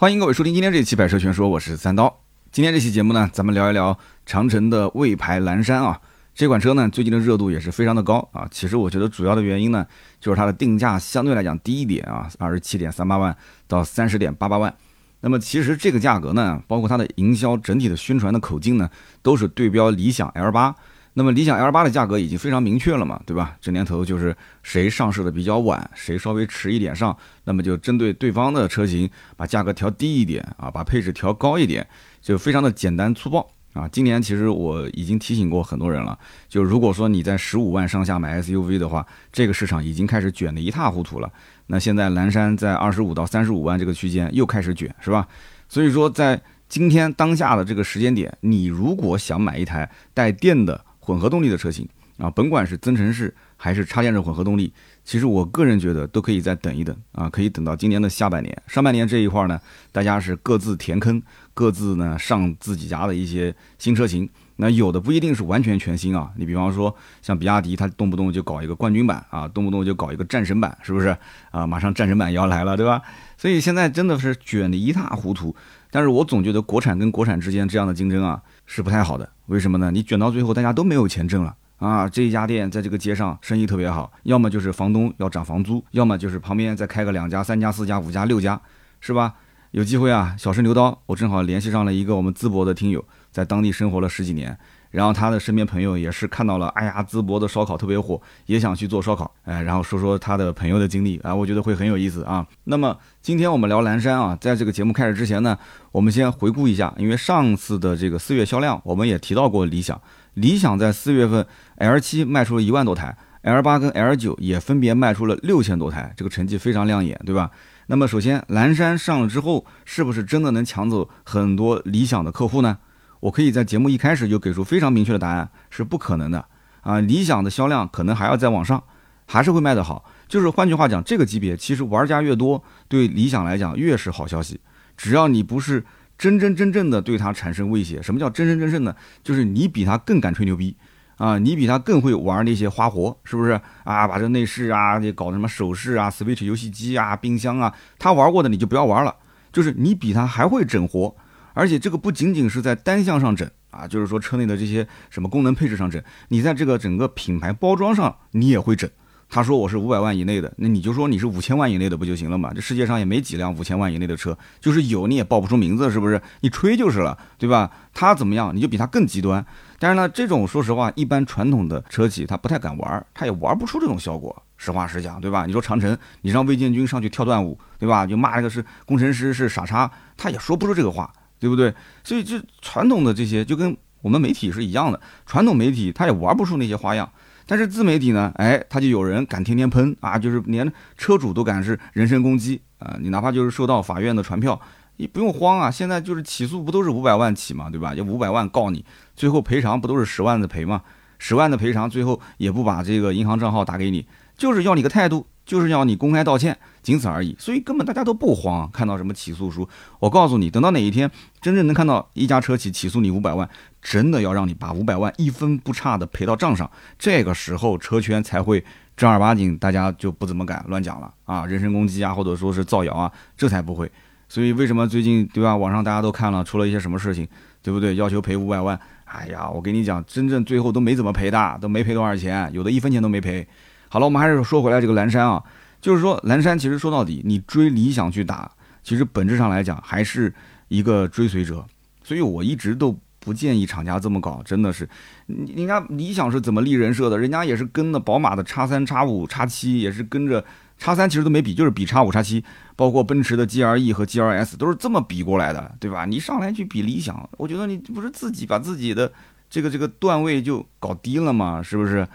欢迎各位收听今天这期《百车全说》，我是三刀。今天这期节目呢，咱们聊一聊长城的魏牌蓝山啊。这款车呢，最近的热度也是非常的高啊。其实我觉得主要的原因呢，就是它的定价相对来讲低一点啊，二十七点三八万到三十点八八万。那么其实这个价格呢，包括它的营销整体的宣传的口径呢，都是对标理想 L 八。那么理想 L 八的价格已经非常明确了嘛，对吧？这年头就是谁上市的比较晚，谁稍微迟一点上，那么就针对对方的车型把价格调低一点啊，把配置调高一点，就非常的简单粗暴啊。今年其实我已经提醒过很多人了，就如果说你在十五万上下买 SUV 的话，这个市场已经开始卷得一塌糊涂了。那现在蓝山在二十五到三十五万这个区间又开始卷，是吧？所以说在今天当下的这个时间点，你如果想买一台带电的，混合动力的车型啊，甭管是增程式还是插电式混合动力，其实我个人觉得都可以再等一等啊，可以等到今年的下半年、上半年这一块呢，大家是各自填坑，各自呢上自己家的一些新车型。那有的不一定是完全全新啊，你比方说像比亚迪，它动不动就搞一个冠军版啊，动不动就搞一个战神版，是不是啊？马上战神版也要来了，对吧？所以现在真的是卷得一塌糊涂。但是我总觉得国产跟国产之间这样的竞争啊是不太好的，为什么呢？你卷到最后大家都没有钱挣了啊！这一家店在这个街上生意特别好，要么就是房东要涨房租，要么就是旁边再开个两家、三家、四家、五家、六家，是吧？有机会啊，小试牛刀，我正好联系上了一个我们淄博的听友，在当地生活了十几年。然后他的身边朋友也是看到了，哎呀，淄博的烧烤特别火，也想去做烧烤，哎，然后说说他的朋友的经历啊，我觉得会很有意思啊。那么今天我们聊蓝山啊，在这个节目开始之前呢，我们先回顾一下，因为上次的这个四月销量，我们也提到过理想，理想在四月份 L 七卖出了一万多台，L 八跟 L 九也分别卖出了六千多台，这个成绩非常亮眼，对吧？那么首先蓝山上了之后，是不是真的能抢走很多理想的客户呢？我可以在节目一开始就给出非常明确的答案，是不可能的啊！理想的销量可能还要再往上，还是会卖得好。就是换句话讲，这个级别其实玩家越多，对理想来讲越是好消息。只要你不是真真正正的对它产生威胁，什么叫真真正正的？就是你比他更敢吹牛逼啊！你比他更会玩那些花活，是不是啊？把这内饰啊，这搞什么首饰啊、Switch 游戏机啊、冰箱啊，他玩过的你就不要玩了。就是你比他还会整活。而且这个不仅仅是在单项上整啊，就是说车内的这些什么功能配置上整，你在这个整个品牌包装上你也会整。他说我是五百万以内的，那你就说你是五千万以内的不就行了嘛？这世界上也没几辆五千万以内的车，就是有你也报不出名字，是不是？你吹就是了，对吧？他怎么样，你就比他更极端。但是呢，这种说实话，一般传统的车企他不太敢玩，他也玩不出这种效果。实话实讲，对吧？你说长城，你让魏建军上去跳段舞，对吧？就骂这个是工程师是傻叉，他也说不出这个话。对不对？所以这传统的这些就跟我们媒体是一样的，传统媒体他也玩不出那些花样，但是自媒体呢，哎，他就有人敢天天喷啊，就是连车主都敢是人身攻击啊！你哪怕就是收到法院的传票，你不用慌啊，现在就是起诉不都是五百万起嘛，对吧？要五百万告你，最后赔偿不都是十万的赔嘛？十万的赔偿最后也不把这个银行账号打给你，就是要你个态度。就是要你公开道歉，仅此而已，所以根本大家都不慌。看到什么起诉书，我告诉你，等到哪一天真正能看到一家车企起诉你五百万，真的要让你把五百万一分不差的赔到账上，这个时候车圈才会正儿八经，大家就不怎么敢乱讲了啊，人身攻击啊，或者说是造谣啊，这才不会。所以为什么最近对吧？网上大家都看了，出了一些什么事情，对不对？要求赔五百万，哎呀，我跟你讲，真正最后都没怎么赔的，都没赔多少钱，有的一分钱都没赔。好了，我们还是说回来这个蓝山啊，就是说蓝山其实说到底，你追理想去打，其实本质上来讲还是一个追随者，所以我一直都不建议厂家这么搞，真的是，人家理想是怎么立人设的？人家也是跟着宝马的叉三、叉五、叉七，也是跟着叉三，其实都没比，就是比叉五、叉七，包括奔驰的 G R E 和 G R S 都是这么比过来的，对吧？你上来去比理想，我觉得你不是自己把自己的这个这个段位就搞低了吗？是不是？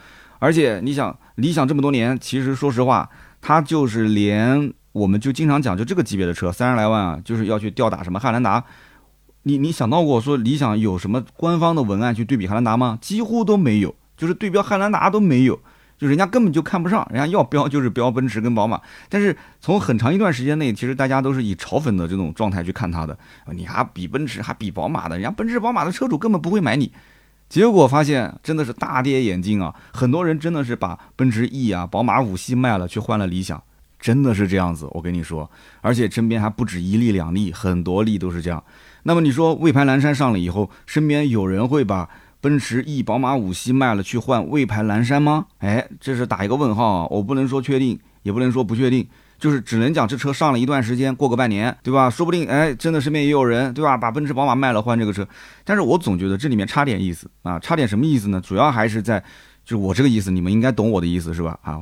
而且你想，理想这么多年，其实说实话，它就是连我们就经常讲，就这个级别的车，三十来万啊，就是要去吊打什么汉兰达。你你想到过说理想有什么官方的文案去对比汉兰达吗？几乎都没有，就是对标汉兰达都没有，就人家根本就看不上，人家要标就是标奔驰跟宝马。但是从很长一段时间内，其实大家都是以嘲讽的这种状态去看它的。你还比奔驰，还比宝马的，人家奔驰宝马的车主根本不会买你。结果发现真的是大跌眼镜啊！很多人真的是把奔驰 E 啊、宝马五系卖了，去换了理想，真的是这样子，我跟你说，而且身边还不止一例两例，很多例都是这样。那么你说魏牌蓝山上了以后，身边有人会把奔驰 E、宝马五系卖了去换魏牌蓝山吗？哎，这是打一个问号啊！我不能说确定，也不能说不确定，就是只能讲这车上了一段时间，过个半年，对吧？说不定哎，真的身边也有人，对吧？把奔驰、宝马卖了换这个车。但是我总觉得这里面差点意思啊，差点什么意思呢？主要还是在。就我这个意思，你们应该懂我的意思是吧？啊，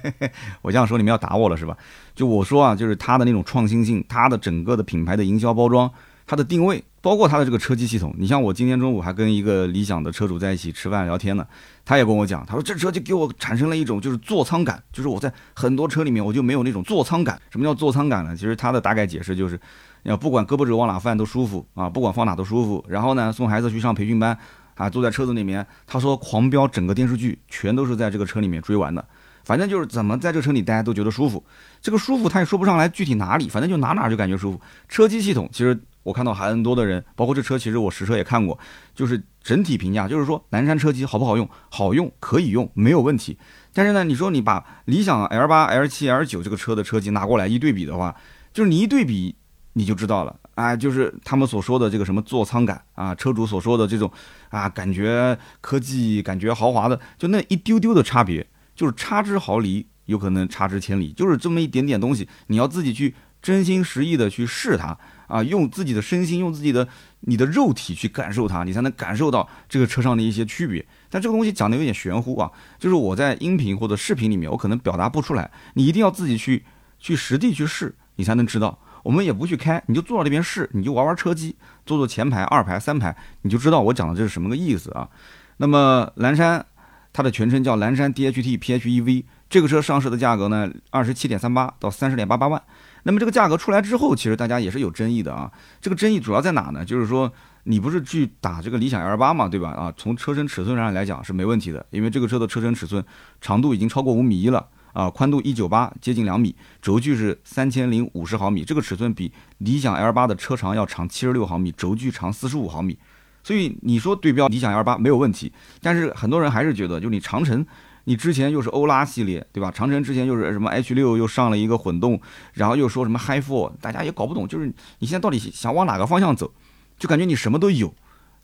我这样说你们要打我了是吧？就我说啊，就是它的那种创新性，它的整个的品牌的营销包装，它的定位，包括它的这个车机系统。你像我今天中午还跟一个理想的车主在一起吃饭聊天呢，他也跟我讲，他说这车就给我产生了一种就是座舱感，就是我在很多车里面我就没有那种座舱感。什么叫座舱感呢？其实它的大概解释就是，要不管胳膊肘往哪放都舒服啊，不管放哪都舒服。然后呢，送孩子去上培训班。啊，坐在车子里面，他说狂飙整个电视剧全都是在这个车里面追完的，反正就是怎么在这车里待都觉得舒服。这个舒服他也说不上来具体哪里，反正就哪哪就感觉舒服。车机系统其实我看到很多的人，包括这车，其实我实车也看过，就是整体评价就是说南山车机好不好用？好用，可以用，没有问题。但是呢，你说你把理想 L 八、L 七、L 九这个车的车机拿过来一对比的话，就是你一对比你就知道了。啊，就是他们所说的这个什么座舱感啊，车主所说的这种啊，感觉科技、感觉豪华的，就那一丢丢的差别，就是差之毫厘，有可能差之千里，就是这么一点点东西，你要自己去真心实意的去试它啊，用自己的身心，用自己的你的肉体去感受它，你才能感受到这个车上的一些区别。但这个东西讲的有点玄乎啊，就是我在音频或者视频里面，我可能表达不出来，你一定要自己去去实地去试，你才能知道。我们也不去开，你就坐到那边试，你就玩玩车机，坐坐前排、二排、三排，你就知道我讲的这是什么个意思啊。那么蓝山，它的全称叫蓝山 DHT PHEV，这个车上市的价格呢，二十七点三八到三十点八八万。那么这个价格出来之后，其实大家也是有争议的啊。这个争议主要在哪呢？就是说你不是去打这个理想 L 八嘛，对吧？啊，从车身尺寸上来讲是没问题的，因为这个车的车身尺寸长度已经超过五米一了。啊，宽度一九八，接近两米，轴距是三千零五十毫米，这个尺寸比理想 L 八的车长要长七十六毫米，轴距长四十五毫米，所以你说对标理想 L 八没有问题，但是很多人还是觉得，就你长城，你之前又是欧拉系列，对吧？长城之前又是什么 H 六，又上了一个混动，然后又说什么 Hi Four，大家也搞不懂，就是你现在到底想往哪个方向走，就感觉你什么都有，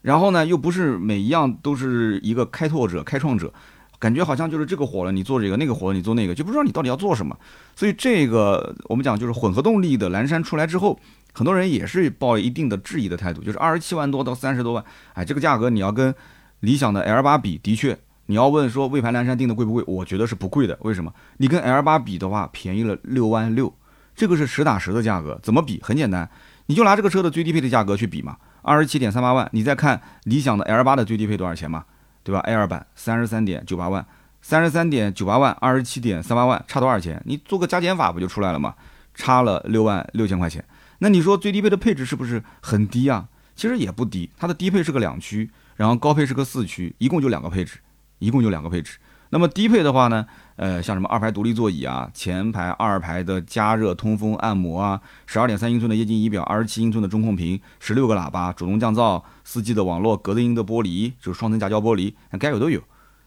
然后呢，又不是每一样都是一个开拓者、开创者。感觉好像就是这个火了，你做这个；那个火了，你做那个，就不知道你到底要做什么。所以这个我们讲就是混合动力的蓝山出来之后，很多人也是抱一定的质疑的态度，就是二十七万多到三十多万，哎，这个价格你要跟理想的 L 八比，的确，你要问说魏牌蓝山定的贵不贵？我觉得是不贵的。为什么？你跟 L 八比的话，便宜了六万六，这个是实打实的价格。怎么比？很简单，你就拿这个车的最低配的价格去比嘛，二十七点三八万，你再看理想的 L 八的最低配多少钱嘛？对吧？Air 版三十三点九八万，三十三点九八万，二十七点三八万，差多少钱？你做个加减法不就出来了吗？差了六万六千块钱。那你说最低配的配置是不是很低啊？其实也不低，它的低配是个两驱，然后高配是个四驱，一共就两个配置，一共就两个配置。那么低配的话呢？呃，像什么二排独立座椅啊，前排二排的加热、通风、按摩啊，十二点三英寸的液晶仪表，二十七英寸的中控屏，十六个喇叭，主动降噪，四 G 的网络，隔音的玻璃，就是双层夹胶玻璃，该有都有。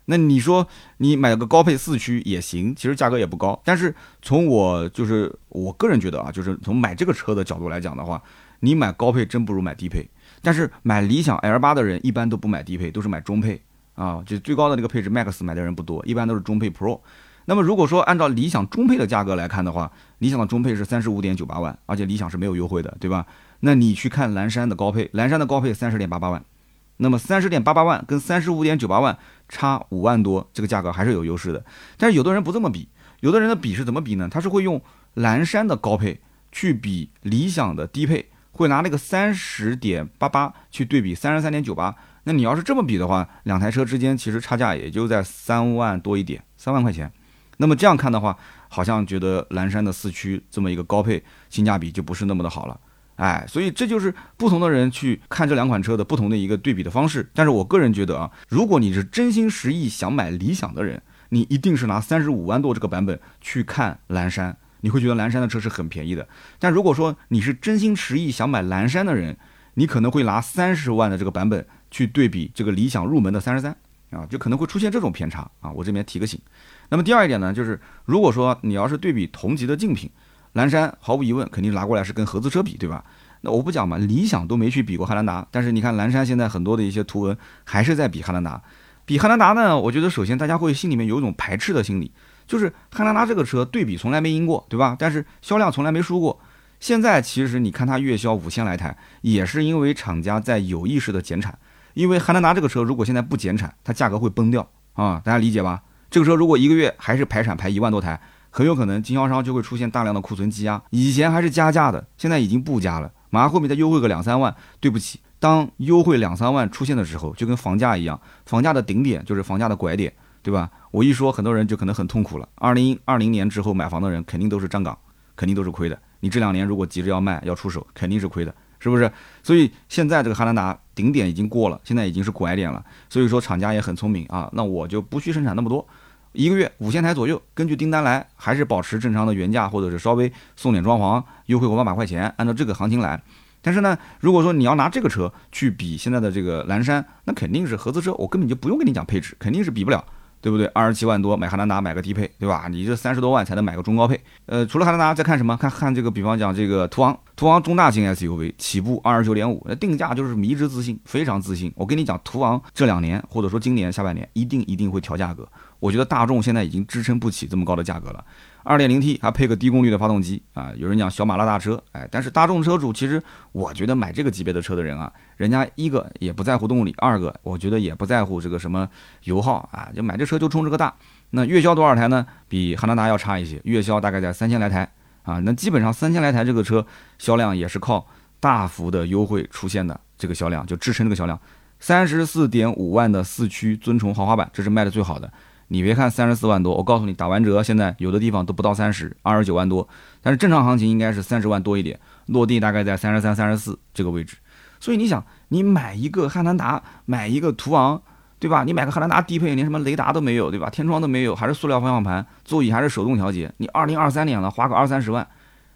那你说你买个高配四驱也行，其实价格也不高。但是从我就是我个人觉得啊，就是从买这个车的角度来讲的话，你买高配真不如买低配。但是买理想 L 八的人一般都不买低配，都是买中配。啊，就最高的那个配置 Max 买的人不多，一般都是中配 Pro。那么如果说按照理想中配的价格来看的话，理想的中配是三十五点九八万，而且理想是没有优惠的，对吧？那你去看蓝山的高配，蓝山的高配三十点八八万，那么三十点八八万跟三十五点九八万差五万多，这个价格还是有优势的。但是有的人不这么比，有的人的比是怎么比呢？他是会用蓝山的高配去比理想的低配，会拿那个三十点八八去对比三十三点九八。那你要是这么比的话，两台车之间其实差价也就在三万多一点，三万块钱。那么这样看的话，好像觉得蓝山的四驱这么一个高配，性价比就不是那么的好了。哎，所以这就是不同的人去看这两款车的不同的一个对比的方式。但是我个人觉得啊，如果你是真心实意想买理想的人，你一定是拿三十五万多这个版本去看蓝山，你会觉得蓝山的车是很便宜的。但如果说你是真心实意想买蓝山的人，你可能会拿三十万的这个版本。去对比这个理想入门的三十三，啊，就可能会出现这种偏差啊。我这边提个醒。那么第二一点呢，就是如果说你要是对比同级的竞品，蓝山毫无疑问肯定拿过来是跟合资车比，对吧？那我不讲嘛，理想都没去比过汉兰达，但是你看蓝山现在很多的一些图文还是在比汉兰达。比汉兰达呢，我觉得首先大家会心里面有一种排斥的心理，就是汉兰达这个车对比从来没赢过，对吧？但是销量从来没输过。现在其实你看它月销五千来台，也是因为厂家在有意识的减产。因为汉兰达这个车如果现在不减产，它价格会崩掉啊，大家理解吧？这个车如果一个月还是排产排一万多台，很有可能经销商就会出现大量的库存积压。以前还是加价的，现在已经不加了，马上后面再优惠个两三万，对不起。当优惠两三万出现的时候，就跟房价一样，房价的顶点就是房价的拐点，对吧？我一说，很多人就可能很痛苦了。二零二零年之后买房的人肯定都是站岗，肯定都是亏的。你这两年如果急着要卖要出手，肯定是亏的，是不是？所以现在这个汉兰达顶点已经过了，现在已经是拐点了。所以说厂家也很聪明啊，那我就不去生产那么多，一个月五千台左右，根据订单来，还是保持正常的原价，或者是稍微送点装潢，优惠个万把块钱，按照这个行情来。但是呢，如果说你要拿这个车去比现在的这个蓝山，那肯定是合资车，我根本就不用跟你讲配置，肯定是比不了，对不对？二十七万多买汉兰达买个低配，对吧？你这三十多万才能买个中高配。呃，除了汉兰达，再看什么？看看这个，比方讲这个途昂，途昂中大型 SUV 起步二十九点五，那定价就是迷之自信，非常自信。我跟你讲，途昂这两年或者说今年下半年一定一定会调价格，我觉得大众现在已经支撑不起这么高的价格了。二点零 T 还配个低功率的发动机啊，有人讲小马拉大车，哎，但是大众车主其实我觉得买这个级别的车的人啊，人家一个也不在乎动力，二个我觉得也不在乎这个什么油耗啊，就买这车就冲这个大。那月销多少台呢？比汉兰达要差一些，月销大概在三千来台啊。那基本上三千来台这个车销量也是靠大幅的优惠出现的，这个销量就支撑这个销量。三十四点五万的四驱尊崇豪华版，这是卖的最好的。你别看三十四万多，我告诉你，打完折现在有的地方都不到三十，二十九万多。但是正常行情应该是三十万多一点，落地大概在三十三、三十四这个位置。所以你想，你买一个汉兰达，买一个途昂，对吧？你买个汉兰达低配，连什么雷达都没有，对吧？天窗都没有，还是塑料方向盘，座椅还是手动调节。你二零二三年了，花个二三十万，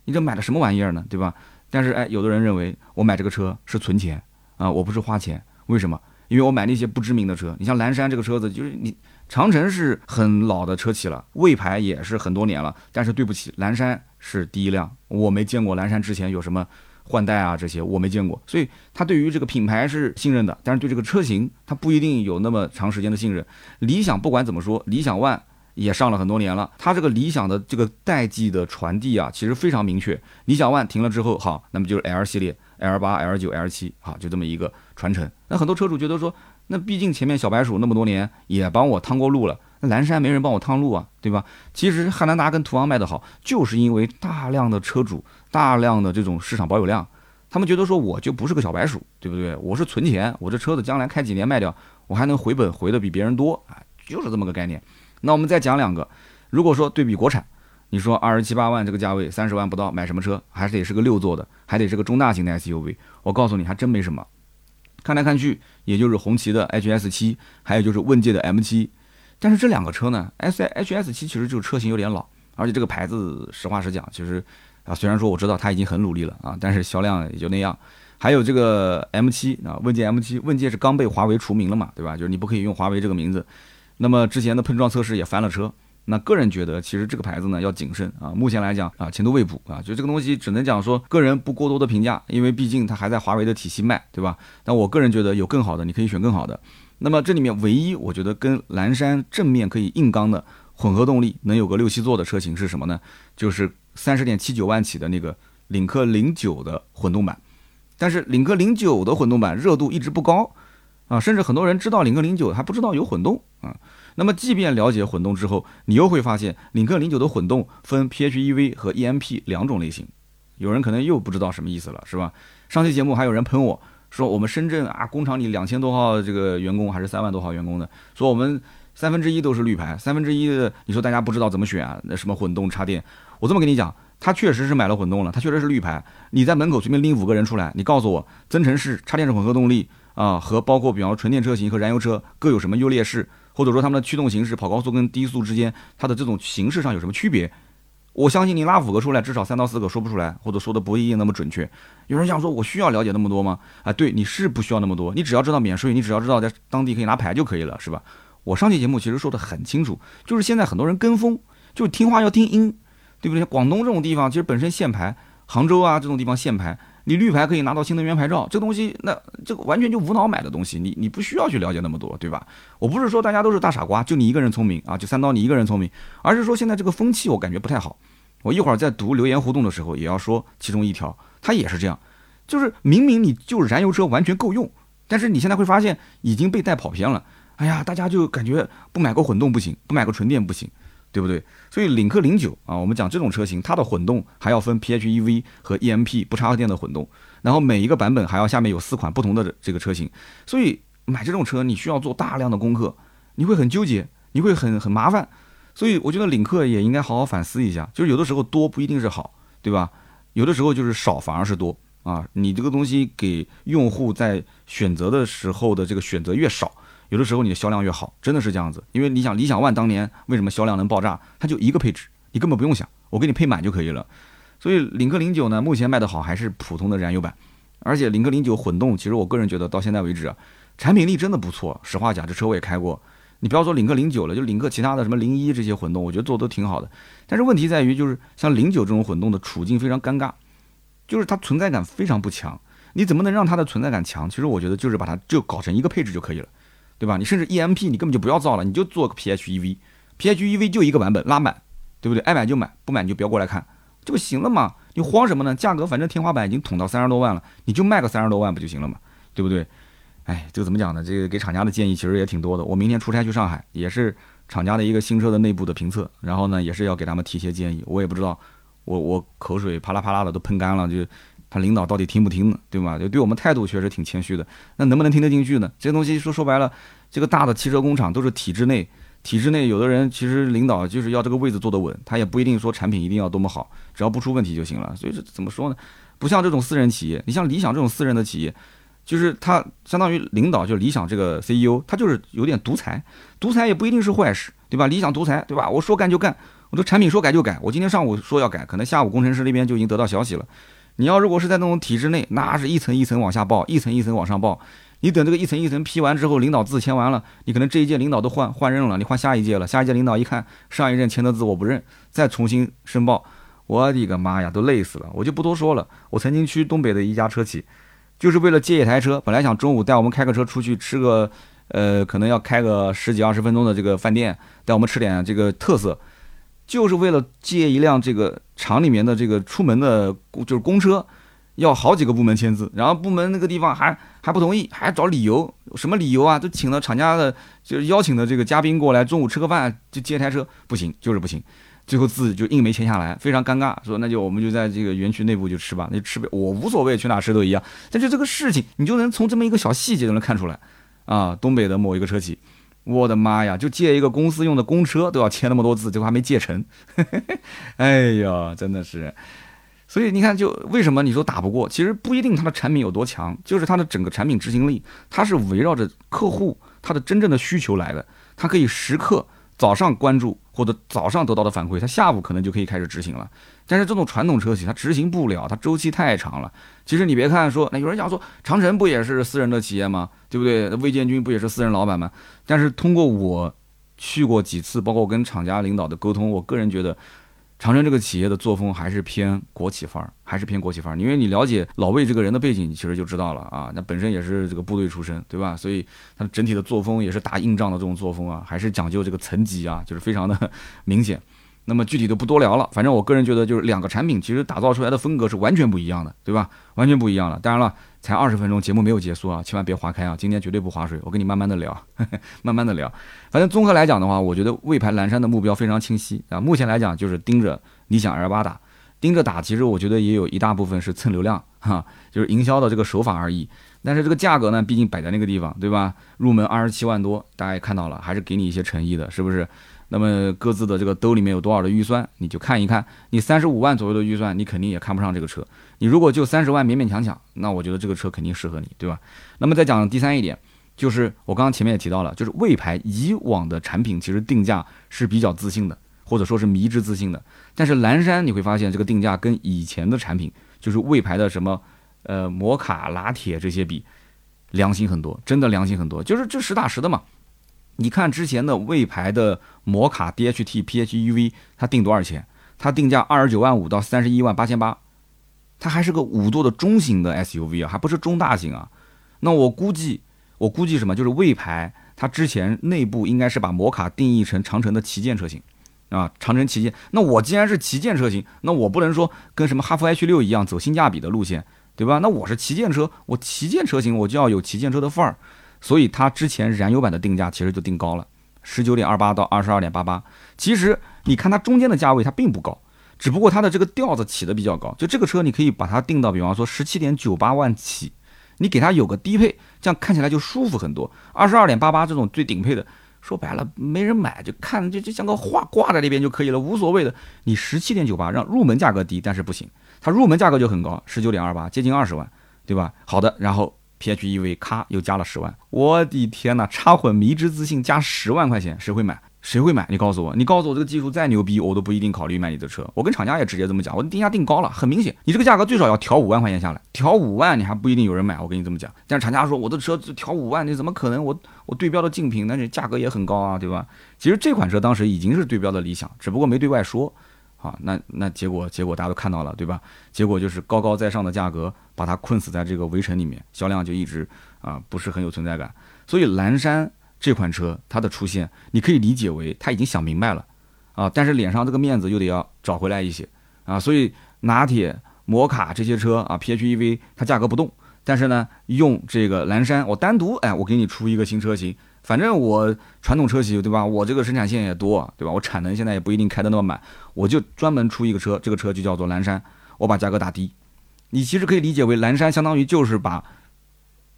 你这买的什么玩意儿呢？对吧？但是哎，有的人认为我买这个车是存钱啊，我不是花钱，为什么？因为我买那些不知名的车。你像蓝山这个车子，就是你。长城是很老的车企了，魏牌也是很多年了，但是对不起，蓝山是第一辆，我没见过蓝山之前有什么换代啊这些我没见过，所以他对于这个品牌是信任的，但是对这个车型他不一定有那么长时间的信任。理想不管怎么说，理想 ONE 也上了很多年了，它这个理想的这个代际的传递啊，其实非常明确。理想 ONE 停了之后，好，那么就是 L 系列，L 八、L 九、L 七，好，就这么一个传承。那很多车主觉得说。那毕竟前面小白鼠那么多年也帮我趟过路了，那蓝山没人帮我趟路啊，对吧？其实汉兰达跟途昂卖得好，就是因为大量的车主、大量的这种市场保有量，他们觉得说我就不是个小白鼠，对不对？我是存钱，我这车子将来开几年卖掉，我还能回本回的比别人多啊，就是这么个概念。那我们再讲两个，如果说对比国产，你说二十七八万这个价位，三十万不到买什么车？还是得是个六座的，还得是个中大型的 SUV。我告诉你，还真没什么。看来看去，也就是红旗的 HS 七，还有就是问界的 M 七，但是这两个车呢，S HS 七其实就车型有点老，而且这个牌子实话实讲，其实啊，虽然说我知道它已经很努力了啊，但是销量也就那样。还有这个 M 七啊，问界 M 七，问界是刚被华为除名了嘛，对吧？就是你不可以用华为这个名字。那么之前的碰撞测试也翻了车。那个人觉得，其实这个牌子呢要谨慎啊。目前来讲啊，前途未卜啊。就这个东西，只能讲说个人不过多的评价，因为毕竟它还在华为的体系卖，对吧？但我个人觉得有更好的，你可以选更好的。那么这里面唯一我觉得跟蓝山正面可以硬刚的混合动力能有个六七座的车型是什么呢？就是三十点七九万起的那个领克零九的混动版。但是领克零九的混动版热度一直不高啊，甚至很多人知道领克零九还不知道有混动啊。那么，即便了解混动之后，你又会发现，领克零九的混动分 PHEV 和 EMP 两种类型。有人可能又不知道什么意思了，是吧？上期节目还有人喷我说，我们深圳啊，工厂里两千多号这个员工，还是三万多号员工的，说我们三分之一都是绿牌，三分之一的，你说大家不知道怎么选啊？那什么混动插电？我这么跟你讲，他确实是买了混动了，他确实是绿牌。你在门口随便拎五个人出来，你告诉我，增程式插电式混合动力啊，和包括比方说纯电车型和燃油车各有什么优劣势？或者说他们的驱动形式，跑高速跟低速之间，它的这种形式上有什么区别？我相信你拉五个出来，至少三到四个说不出来，或者说的不一定那么准确。有人想说，我需要了解那么多吗？啊，对，你是不需要那么多，你只要知道免税，你只要知道在当地可以拿牌就可以了，是吧？我上期节目其实说的很清楚，就是现在很多人跟风，就是听话要听音，对不对？广东这种地方其实本身限牌，杭州啊这种地方限牌，你绿牌可以拿到新能源牌照，这东西那这个完全就无脑买的东西，你你不需要去了解那么多，对吧？我不是说大家都是大傻瓜，就你一个人聪明啊，就三刀你一个人聪明，而是说现在这个风气我感觉不太好。我一会儿在读留言互动的时候也要说其中一条，它也是这样，就是明明你就燃油车完全够用，但是你现在会发现已经被带跑偏了。哎呀，大家就感觉不买个混动不行，不买个纯电不行，对不对？所以领克零九啊，我们讲这种车型，它的混动还要分 PHEV 和 EMP 不插电的混动，然后每一个版本还要下面有四款不同的这个车型，所以买这种车你需要做大量的功课，你会很纠结，你会很很麻烦，所以我觉得领克也应该好好反思一下，就是有的时候多不一定是好，对吧？有的时候就是少反而是多啊，你这个东西给用户在选择的时候的这个选择越少。有的时候你的销量越好，真的是这样子。因为你想，理想 ONE 当年为什么销量能爆炸？它就一个配置，你根本不用想，我给你配满就可以了。所以领克零九呢，目前卖的好还是普通的燃油版，而且领克零九混动，其实我个人觉得到现在为止啊，产品力真的不错。实话讲，这车我也开过。你不要说领克零九了，就领克其他的什么零一这些混动，我觉得做的都挺好的。但是问题在于，就是像零九这种混动的处境非常尴尬，就是它存在感非常不强。你怎么能让它的存在感强？其实我觉得就是把它就搞成一个配置就可以了。对吧？你甚至 EMP 你根本就不要造了，你就做个 PHEV，PHEV 就一个版本拉满，对不对？爱买就买，不买你就不要过来看，这不行了吗？你慌什么呢？价格反正天花板已经捅到三十多万了，你就卖个三十多万不就行了嘛？对不对？哎，这个怎么讲呢？这个给厂家的建议其实也挺多的。我明天出差去上海，也是厂家的一个新车的内部的评测，然后呢也是要给他们提一些建议。我也不知道，我我口水啪啦啪啦的都喷干了，就。他领导到底听不听呢？对吧？就对我们态度确实挺谦虚的。那能不能听得进去呢？这些东西说说白了，这个大的汽车工厂都是体制内，体制内有的人其实领导就是要这个位子坐得稳，他也不一定说产品一定要多么好，只要不出问题就行了。所以这怎么说呢？不像这种私人企业，你像理想这种私人的企业，就是他相当于领导，就理想这个 CEO，他就是有点独裁。独裁也不一定是坏事，对吧？理想独裁，对吧？我说干就干，我的产品说改就改。我今天上午说要改，可能下午工程师那边就已经得到消息了。你要如果是在那种体制内，那是一层一层往下报，一层一层往上报。你等这个一层一层批完之后，领导字签完了，你可能这一届领导都换换任了，你换下一届了。下一届领导一看上一任签的字我不认，再重新申报，我的个妈呀，都累死了。我就不多说了。我曾经去东北的一家车企，就是为了借一台车，本来想中午带我们开个车出去吃个，呃，可能要开个十几二十分钟的这个饭店，带我们吃点这个特色。就是为了借一辆这个厂里面的这个出门的，就是公车，要好几个部门签字，然后部门那个地方还还不同意，还找理由，什么理由啊？都请了厂家的，就是邀请的这个嘉宾过来，中午吃个饭就借台车，不行，就是不行，最后字就硬没签下来，非常尴尬，说那就我们就在这个园区内部就吃吧，那吃呗，我无所谓，去哪吃都一样。但就这个事情，你就能从这么一个小细节就能看出来，啊，东北的某一个车企。我的妈呀！就借一个公司用的公车都要签那么多字，结果还没借成。哎呀，真的是。所以你看，就为什么你说打不过？其实不一定它的产品有多强，就是它的整个产品执行力，它是围绕着客户他的真正的需求来的，它可以时刻。早上关注或者早上得到的反馈，他下午可能就可以开始执行了。但是这种传统车企，它执行不了，它周期太长了。其实你别看说，那有人讲说，长城不也是私人的企业吗？对不对？魏建军不也是私人老板吗？但是通过我去过几次，包括跟厂家领导的沟通，我个人觉得。长城这个企业的作风还是偏国企范儿，还是偏国企范儿。因为你了解老魏这个人的背景，你其实就知道了啊。那本身也是这个部队出身，对吧？所以他整体的作风也是打硬仗的这种作风啊，还是讲究这个层级啊，就是非常的 明显。那么具体的不多聊了，反正我个人觉得就是两个产品其实打造出来的风格是完全不一样的，对吧？完全不一样了。当然了，才二十分钟，节目没有结束啊，千万别划开啊！今天绝对不划水，我跟你慢慢的聊，慢慢的聊。反正综合来讲的话，我觉得魏牌蓝山的目标非常清晰啊。目前来讲就是盯着理想 L 八打，盯着打。其实我觉得也有一大部分是蹭流量 哈，就是营销的这个手法而已。但是这个价格呢，毕竟摆在那个地方，对吧？入门二十七万多，大家也看到了，还是给你一些诚意的，是不是？那么各自的这个兜里面有多少的预算，你就看一看。你三十五万左右的预算，你肯定也看不上这个车。你如果就三十万勉勉强强，那我觉得这个车肯定适合你，对吧？那么再讲第三一点，就是我刚刚前面也提到了，就是魏牌以往的产品其实定价是比较自信的，或者说是迷之自信的。但是蓝山你会发现这个定价跟以前的产品，就是魏牌的什么呃摩卡、拿铁这些比，良心很多，真的良心很多，就是就实打实的嘛。你看之前的魏牌的摩卡 DHT PHEV，它定多少钱？它定价二十九万五到三十一万八千八，它还是个五座的中型的 SUV 啊，还不是中大型啊。那我估计，我估计什么？就是魏牌它之前内部应该是把摩卡定义成长城的旗舰车型啊，长城旗舰。那我既然是旗舰车型，那我不能说跟什么哈弗 H 六一样走性价比的路线，对吧？那我是旗舰车，我旗舰车型我就要有旗舰车的范儿。所以它之前燃油版的定价其实就定高了，十九点二八到二十二点八八。其实你看它中间的价位它并不高，只不过它的这个调子起的比较高。就这个车你可以把它定到，比方说十七点九八万起，你给它有个低配，这样看起来就舒服很多。二十二点八八这种最顶配的，说白了没人买，就看就就像个画挂在那边就可以了，无所谓的。你十七点九八让入门价格低，但是不行，它入门价格就很高，十九点二八，接近二十万，对吧？好的，然后。PHEV 咔又加了十万，我的天呐，插混迷之自信加十万块钱，谁会买？谁会买？你告诉我，你告诉我这个技术再牛逼，我都不一定考虑买你的车。我跟厂家也直接这么讲，我定价定高了，很明显，你这个价格最少要调五万块钱下来，调五万你还不一定有人买。我跟你这么讲，但是厂家说我的车调五万，你怎么可能？我我对标的竞品，那这价格也很高啊，对吧？其实这款车当时已经是对标的理想，只不过没对外说。啊，那那结果结果大家都看到了，对吧？结果就是高高在上的价格把它困死在这个围城里面，销量就一直啊不是很有存在感。所以蓝山这款车它的出现，你可以理解为他已经想明白了啊，但是脸上这个面子又得要找回来一些啊。所以拿铁、摩卡这些车啊，PHEV 它价格不动，但是呢，用这个蓝山我单独哎，我给你出一个新车型。反正我传统车企对吧？我这个生产线也多，对吧？我产能现在也不一定开得那么满，我就专门出一个车，这个车就叫做蓝山，我把价格打低。你其实可以理解为蓝山相当于就是把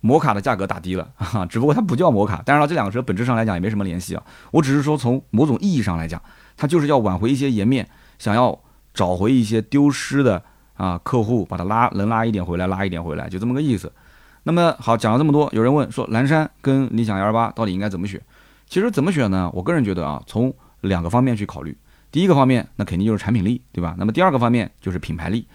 摩卡的价格打低了，哈，只不过它不叫摩卡。当然了，这两个车本质上来讲也没什么联系啊。我只是说从某种意义上来讲，它就是要挽回一些颜面，想要找回一些丢失的啊客户，把它拉能拉一点回来，拉一点回来，就这么个意思。那么好，讲了这么多，有人问说蓝山跟理想 L 八到底应该怎么选？其实怎么选呢？我个人觉得啊，从两个方面去考虑。第一个方面，那肯定就是产品力，对吧？那么第二个方面就是品牌力。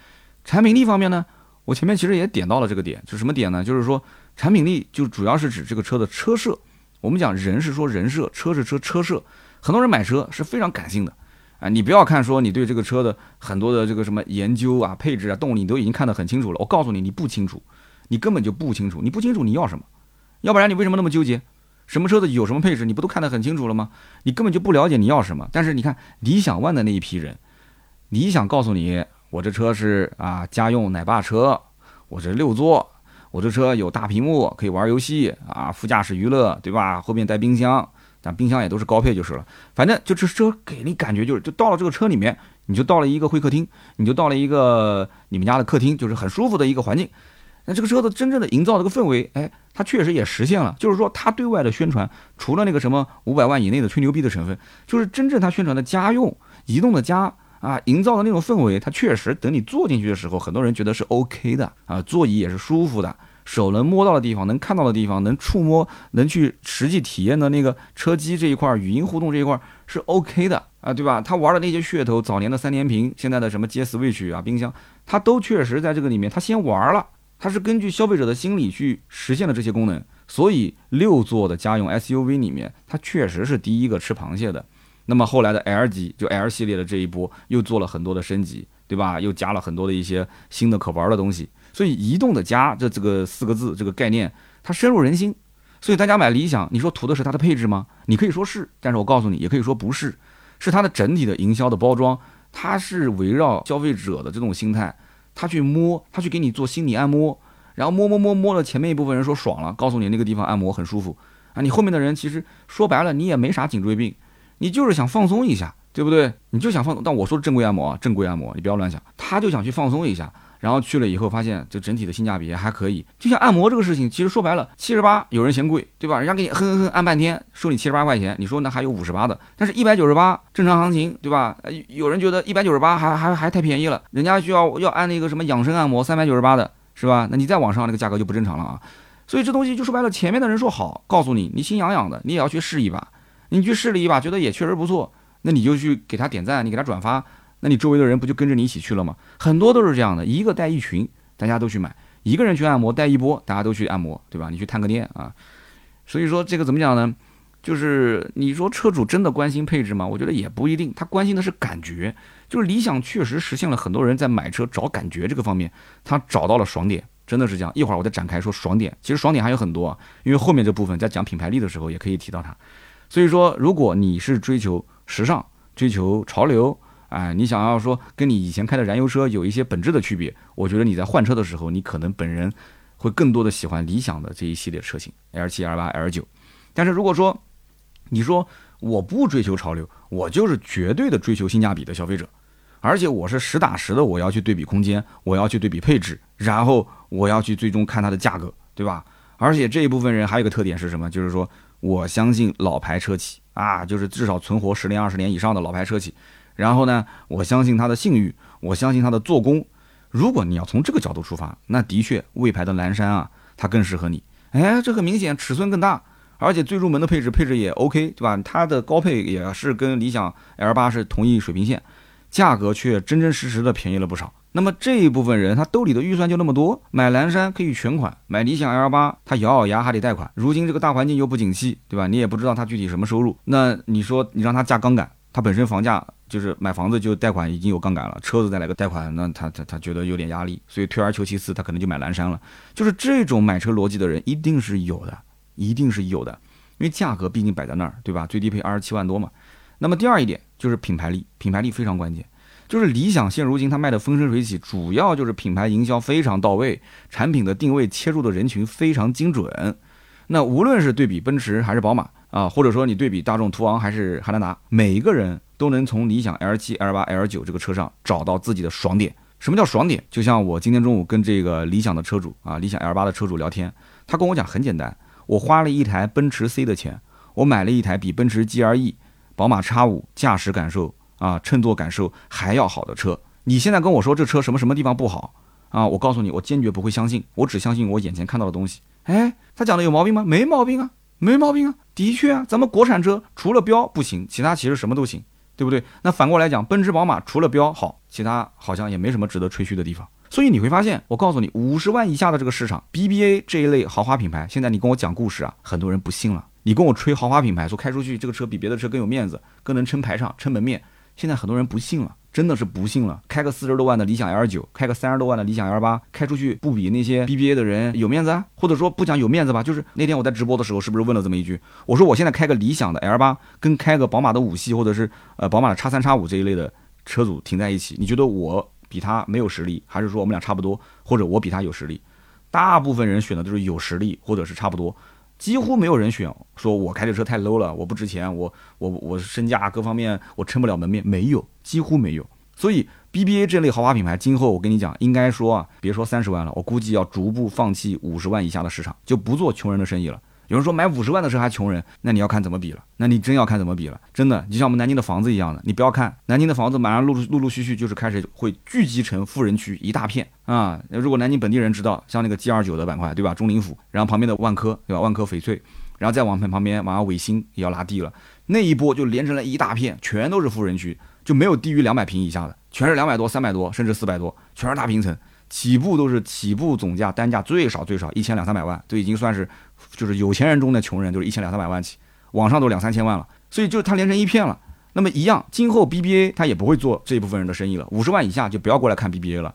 产品力方面呢，我前面其实也点到了这个点，就什么点呢？就是说产品力就主要是指这个车的车设。我们讲人是说人设，车是车车设。很多人买车是非常感性的啊，你不要看说你对这个车的很多的这个什么研究啊、配置啊、动力你都已经看得很清楚了。我告诉你，你不清楚。你根本就不清楚，你不清楚你要什么，要不然你为什么那么纠结？什么车子有什么配置，你不都看得很清楚了吗？你根本就不了解你要什么。但是你看理想 ONE 的那一批人，理想告诉你，我这车是啊家用奶爸车，我这六座，我这车有大屏幕可以玩游戏啊，副驾驶娱乐对吧？后面带冰箱，但冰箱也都是高配就是了。反正就这车给你感觉就是，就到了这个车里面，你就到了一个会客厅，你就到了一个你们家的客厅，就是很舒服的一个环境。那这个车子真正的营造这个氛围，哎，它确实也实现了。就是说，它对外的宣传，除了那个什么五百万以内的吹牛逼的成分，就是真正它宣传的家用、移动的家啊，营造的那种氛围，它确实等你坐进去的时候，很多人觉得是 OK 的啊，座椅也是舒服的，手能摸到的地方、能看到的地方、能触摸、能去实际体验的那个车机这一块、语音互动这一块是 OK 的啊，对吧？他玩的那些噱头，早年的三连屏，现在的什么接 Switch 啊、冰箱，它都确实在这个里面，它先玩了。它是根据消费者的心理去实现了这些功能，所以六座的家用 SUV 里面，它确实是第一个吃螃蟹的。那么后来的 L 级，就 L 系列的这一波，又做了很多的升级，对吧？又加了很多的一些新的可玩的东西。所以移动的家这这个四个字这个概念，它深入人心。所以大家买理想，你说图的是它的配置吗？你可以说是，但是我告诉你，也可以说不是，是它的整体的营销的包装，它是围绕消费者的这种心态。他去摸，他去给你做心理按摩，然后摸摸摸摸了前面一部分人说爽了，告诉你那个地方按摩很舒服啊。你后面的人其实说白了，你也没啥颈椎病，你就是想放松一下，对不对？你就想放。但我说正规按摩啊，正规按摩，你不要乱想。他就想去放松一下。然后去了以后，发现这整体的性价比还可以。就像按摩这个事情，其实说白了，七十八有人嫌贵，对吧？人家给你哼哼哼按半天，收你七十八块钱，你说那还有五十八的，但是一百九十八正常行情，对吧？有人觉得一百九十八还还还太便宜了，人家需要要按那个什么养生按摩三百九十八的，是吧？那你再往上那个价格就不正常了啊。所以这东西就说白了，前面的人说好，告诉你，你心痒痒的，你也要去试一把。你去试了一把，觉得也确实不错，那你就去给他点赞，你给他转发，那你周围的人不就跟着你一起去了吗？很多都是这样的，一个带一群。大家都去买，一个人去按摩带一波，大家都去按摩，对吧？你去探个店啊，所以说这个怎么讲呢？就是你说车主真的关心配置吗？我觉得也不一定，他关心的是感觉。就是理想确实实现了很多人在买车找感觉这个方面，他找到了爽点，真的是这样。一会儿我再展开说爽点，其实爽点还有很多，啊，因为后面这部分在讲品牌力的时候也可以提到它。所以说，如果你是追求时尚、追求潮流，哎，你想要说跟你以前开的燃油车有一些本质的区别，我觉得你在换车的时候，你可能本人会更多的喜欢理想的这一系列车型，L7、L8、L9。但是如果说你说我不追求潮流，我就是绝对的追求性价比的消费者，而且我是实打实的，我要去对比空间，我要去对比配置，然后我要去最终看它的价格，对吧？而且这一部分人还有一个特点是什么？就是说我相信老牌车企啊，就是至少存活十年、二十年以上的老牌车企。然后呢，我相信它的信誉，我相信它的做工。如果你要从这个角度出发，那的确魏牌的蓝山啊，它更适合你。哎，这很明显，尺寸更大。而且最入门的配置，配置也 OK，对吧？它的高配也是跟理想 L 八是同一水平线，价格却真真实实的便宜了不少。那么这一部分人，他兜里的预算就那么多，买蓝山可以全款，买理想 L 八他咬咬牙还得贷款。如今这个大环境又不景气，对吧？你也不知道他具体什么收入，那你说你让他加杠杆，他本身房价就是买房子就贷款已经有杠杆了，车子再来个贷款，那他他他觉得有点压力，所以退而求其次，他可能就买蓝山了。就是这种买车逻辑的人一定是有的。一定是有的，因为价格毕竟摆在那儿，对吧？最低配二十七万多嘛。那么第二一点就是品牌力，品牌力非常关键。就是理想现如今它卖的风生水起，主要就是品牌营销非常到位，产品的定位切入的人群非常精准。那无论是对比奔驰还是宝马啊，或者说你对比大众途昂还是汉兰达，每一个人都能从理想 L7、L8、L9 这个车上找到自己的爽点。什么叫爽点？就像我今天中午跟这个理想的车主啊，理想 L8 的车主聊天，他跟我讲很简单。我花了一台奔驰 C 的钱，我买了一台比奔驰 GLE、宝马 X5 驾驶感受啊、乘坐感受还要好的车。你现在跟我说这车什么什么地方不好啊？我告诉你，我坚决不会相信，我只相信我眼前看到的东西。哎，他讲的有毛病吗？没毛病啊，没毛病啊。的确啊，咱们国产车除了标不行，其他其实什么都行，对不对？那反过来讲，奔驰、宝马除了标好，其他好像也没什么值得吹嘘的地方。所以你会发现，我告诉你，五十万以下的这个市场，BBA 这一类豪华品牌，现在你跟我讲故事啊，很多人不信了。你跟我吹豪华品牌，说开出去这个车比别的车更有面子，更能撑排场、撑门面，现在很多人不信了，真的是不信了。开个四十多万的理想 L 九，开个三十多万的理想 L 八，开出去不比那些 BBA 的人有面子啊？或者说不讲有面子吧，就是那天我在直播的时候，是不是问了这么一句？我说我现在开个理想的 L 八，跟开个宝马的五系或者是呃宝马的叉三叉五这一类的车主停在一起，你觉得我？比他没有实力，还是说我们俩差不多，或者我比他有实力？大部分人选的都是有实力，或者是差不多，几乎没有人选说我开这车太 low 了，我不值钱，我我我身价各方面我撑不了门面，没有，几乎没有。所以 BBA 这类豪华品牌，今后我跟你讲，应该说啊，别说三十万了，我估计要逐步放弃五十万以下的市场，就不做穷人的生意了。有人说买五十万的车还穷人，那你要看怎么比了。那你真要看怎么比了，真的就像我们南京的房子一样的，你不要看南京的房子，马上陆陆陆续续就是开始会聚集成富人区一大片啊。如果南京本地人知道，像那个 G 二九的板块，对吧？中林府，然后旁边的万科，对吧？万科翡翠，然后再往旁边，马上伟星也要拉地了，那一波就连成了一大片，全都是富人区，就没有低于两百平以下的，全是两百多、三百多，甚至四百多，全是大平层。起步都是起步总价单价最少最少一千两三百万，都已经算是就是有钱人中的穷人，就是一千两三百万起，网上都两三千万了，所以就是它连成一片了。那么一样，今后 BBA 它也不会做这一部分人的生意了，五十万以下就不要过来看 BBA 了。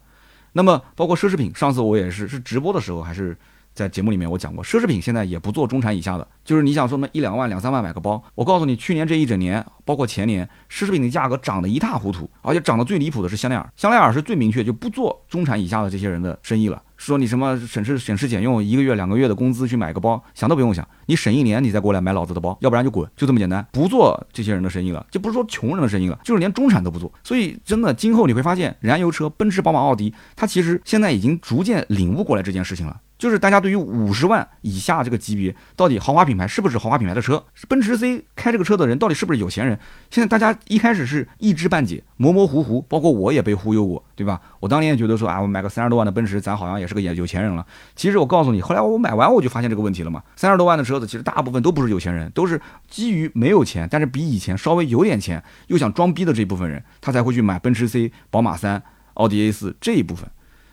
那么包括奢侈品，上次我也是是直播的时候还是。在节目里面我讲过，奢侈品现在也不做中产以下的，就是你想说么一两万、两三万买个包，我告诉你，去年这一整年，包括前年，奢侈品的价格涨得一塌糊涂，而且涨得最离谱的是香奈儿，香奈儿是最明确就不做中产以下的这些人的生意了。说你什么省吃省吃俭用，一个月两个月的工资去买个包，想都不用想，你省一年你再过来买老子的包，要不然就滚，就这么简单，不做这些人的生意了，就不是说穷人的生意了，就是连中产都不做。所以真的，今后你会发现，燃油车，奔驰、宝马、奥迪，它其实现在已经逐渐领悟过来这件事情了。就是大家对于五十万以下这个级别，到底豪华品牌是不是豪华品牌的车？奔驰 C 开这个车的人到底是不是有钱人？现在大家一开始是一知半解，模模糊糊，包括我也被忽悠过，对吧？我当年也觉得说啊，我买个三十多万的奔驰，咱好像也是个有有钱人了。其实我告诉你，后来我买完我就发现这个问题了嘛。三十多万的车子，其实大部分都不是有钱人，都是基于没有钱，但是比以前稍微有点钱，又想装逼的这部分人，他才会去买奔驰 C、宝马三、奥迪 A 四这一部分。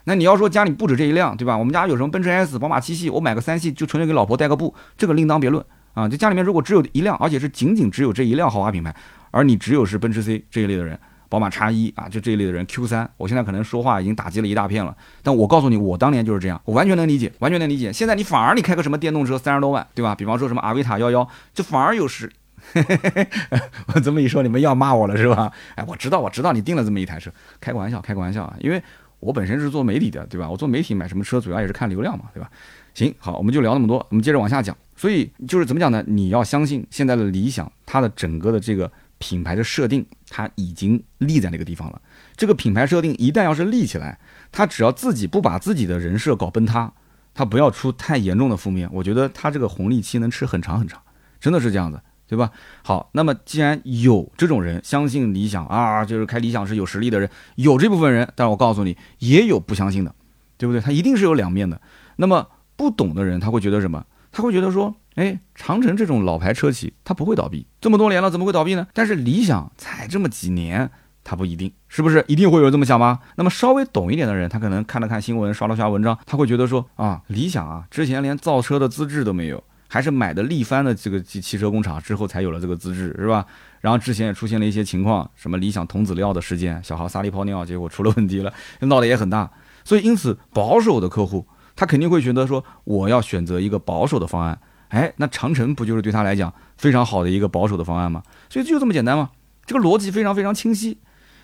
那你要说家里不止这一辆，对吧？我们家有什么奔驰 S、宝马七系，我买个三系就纯粹给老婆带个步，这个另当别论啊，就家里面如果只有一辆，而且是仅仅只有这一辆豪华品牌，而你只有是奔驰 C 这一类的人，宝马叉一啊，就这一类的人 Q 三，我现在可能说话已经打击了一大片了，但我告诉你，我当年就是这样，我完全能理解，完全能理解。现在你反而你开个什么电动车三十多万，对吧？比方说什么阿维塔幺幺，就反而有实。我这么一说，你们要骂我了是吧？哎，我知道，我知道你订了这么一台车，开个玩笑，开个玩笑啊，因为我本身是做媒体的，对吧？我做媒体买什么车，主要也是看流量嘛，对吧？行，好，我们就聊那么多，我们接着往下讲。所以就是怎么讲呢？你要相信现在的理想，它的整个的这个品牌的设定，它已经立在那个地方了。这个品牌设定一旦要是立起来，它只要自己不把自己的人设搞崩塌，它不要出太严重的负面，我觉得它这个红利期能吃很长很长，真的是这样子，对吧？好，那么既然有这种人相信理想啊，就是开理想是有实力的人，有这部分人，但是我告诉你，也有不相信的，对不对？他一定是有两面的。那么不懂的人，他会觉得什么？他会觉得说，哎，长城这种老牌车企，它不会倒闭，这么多年了，怎么会倒闭呢？但是理想才这么几年，它不一定，是不是？一定会有人这么想吗？那么稍微懂一点的人，他可能看了看新闻，刷了刷文章，他会觉得说，啊，理想啊，之前连造车的资质都没有，还是买的力帆的这个汽汽车工厂之后才有了这个资质，是吧？然后之前也出现了一些情况，什么理想童子尿的事件，小孩撒了一泡尿，结果出了问题了，闹得也很大。所以因此，保守的客户。他肯定会选择说，我要选择一个保守的方案。哎，那长城不就是对他来讲非常好的一个保守的方案吗？所以就这么简单吗？这个逻辑非常非常清晰。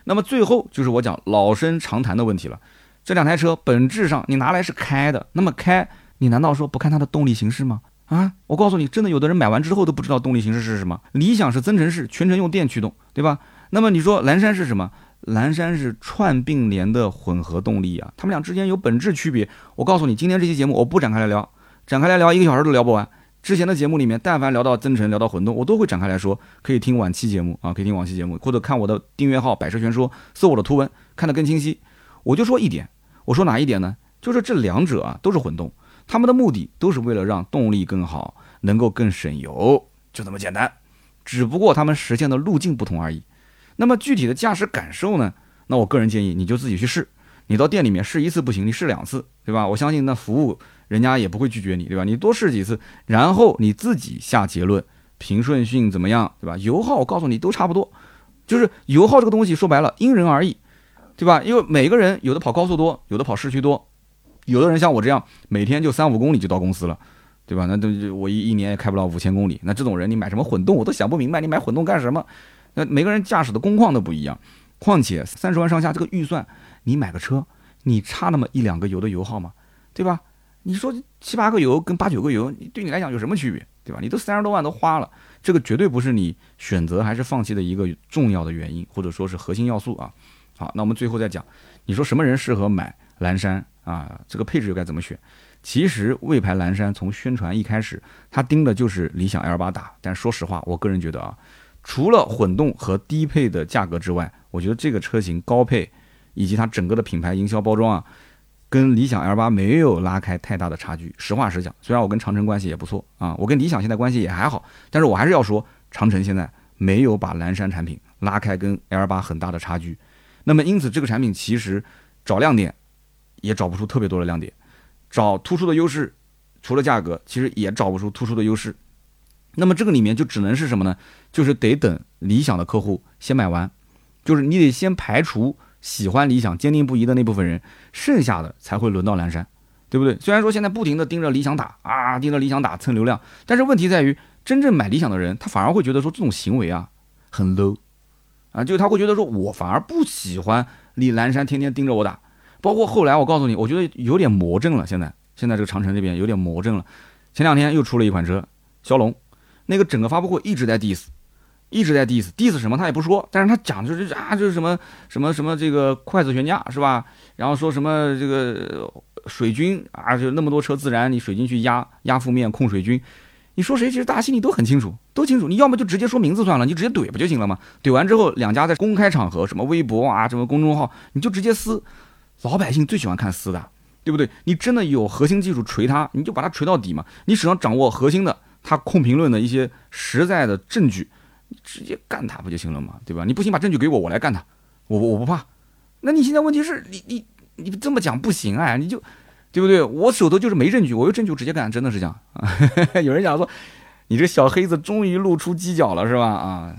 那么最后就是我讲老生常谈的问题了。这两台车本质上你拿来是开的，那么开你难道说不看它的动力形式吗？啊，我告诉你，真的有的人买完之后都不知道动力形式是什么。理想是增程式，全程用电驱动，对吧？那么你说蓝山是什么？蓝山是串并联的混合动力啊，它们俩之间有本质区别。我告诉你，今天这期节目我不展开来聊，展开来聊一个小时都聊不完。之前的节目里面，但凡聊到增程、聊到混动，我都会展开来说。可以听往期节目啊，可以听往期节目，或者看我的订阅号“百车全说”，搜我的图文，看得更清晰。我就说一点，我说哪一点呢？就是这两者啊都是混动，他们的目的都是为了让动力更好，能够更省油，就这么简单。只不过他们实现的路径不同而已。那么具体的驾驶感受呢？那我个人建议你就自己去试，你到店里面试一次不行，你试两次，对吧？我相信那服务人家也不会拒绝你，对吧？你多试几次，然后你自己下结论，平顺性怎么样，对吧？油耗我告诉你都差不多，就是油耗这个东西说白了因人而异，对吧？因为每个人有的跑高速多，有的跑市区多，有的人像我这样每天就三五公里就到公司了，对吧？那都我一一年也开不了五千公里，那这种人你买什么混动我都想不明白，你买混动干什么？那每个人驾驶的工况都不一样，况且三十万上下这个预算，你买个车，你差那么一两个油的油耗吗？对吧？你说七八个油跟八九个油，对你来讲有什么区别？对吧？你都三十多万都花了，这个绝对不是你选择还是放弃的一个重要的原因，或者说是核心要素啊。好，那我们最后再讲，你说什么人适合买蓝山啊？这个配置又该怎么选？其实魏牌蓝山从宣传一开始，它盯的就是理想 L 八打，但说实话，我个人觉得啊。除了混动和低配的价格之外，我觉得这个车型高配以及它整个的品牌营销包装啊，跟理想 L 八没有拉开太大的差距。实话实讲，虽然我跟长城关系也不错啊，我跟理想现在关系也还好，但是我还是要说，长城现在没有把蓝山产品拉开跟 L 八很大的差距。那么因此，这个产品其实找亮点也找不出特别多的亮点，找突出的优势，除了价格，其实也找不出突出的优势。那么这个里面就只能是什么呢？就是得等理想的客户先买完，就是你得先排除喜欢理想、坚定不移的那部分人，剩下的才会轮到蓝山，对不对？虽然说现在不停的盯着理想打啊，盯着理想打蹭流量，但是问题在于，真正买理想的人，他反而会觉得说这种行为啊很 low，啊，就他会觉得说我反而不喜欢你蓝山天天盯着我打，包括后来我告诉你，我觉得有点魔怔了，现在现在这个长城这边有点魔怔了，前两天又出了一款车，骁龙。那个整个发布会一直在 diss，一直在 diss，diss 什么他也不说，但是他讲就是啊，就是什么什么什么这个筷子悬架是吧？然后说什么这个水军啊，就那么多车自燃，你水军去压压负面控水军，你说谁？其实大家心里都很清楚，都清楚。你要么就直接说名字算了，你直接怼不就行了吗？怼完之后，两家在公开场合，什么微博啊，什么公众号，你就直接撕。老百姓最喜欢看撕的，对不对？你真的有核心技术锤他，你就把它锤到底嘛。你手上掌握核心的。他控评论的一些实在的证据，你直接干他不就行了嘛，对吧？你不行，把证据给我，我来干他，我我不怕。那你现在问题是你你你这么讲不行啊，你就对不对？我手头就是没证据，我有证据直接干，真的是这样。有人讲说，你这小黑子终于露出犄角了，是吧？啊，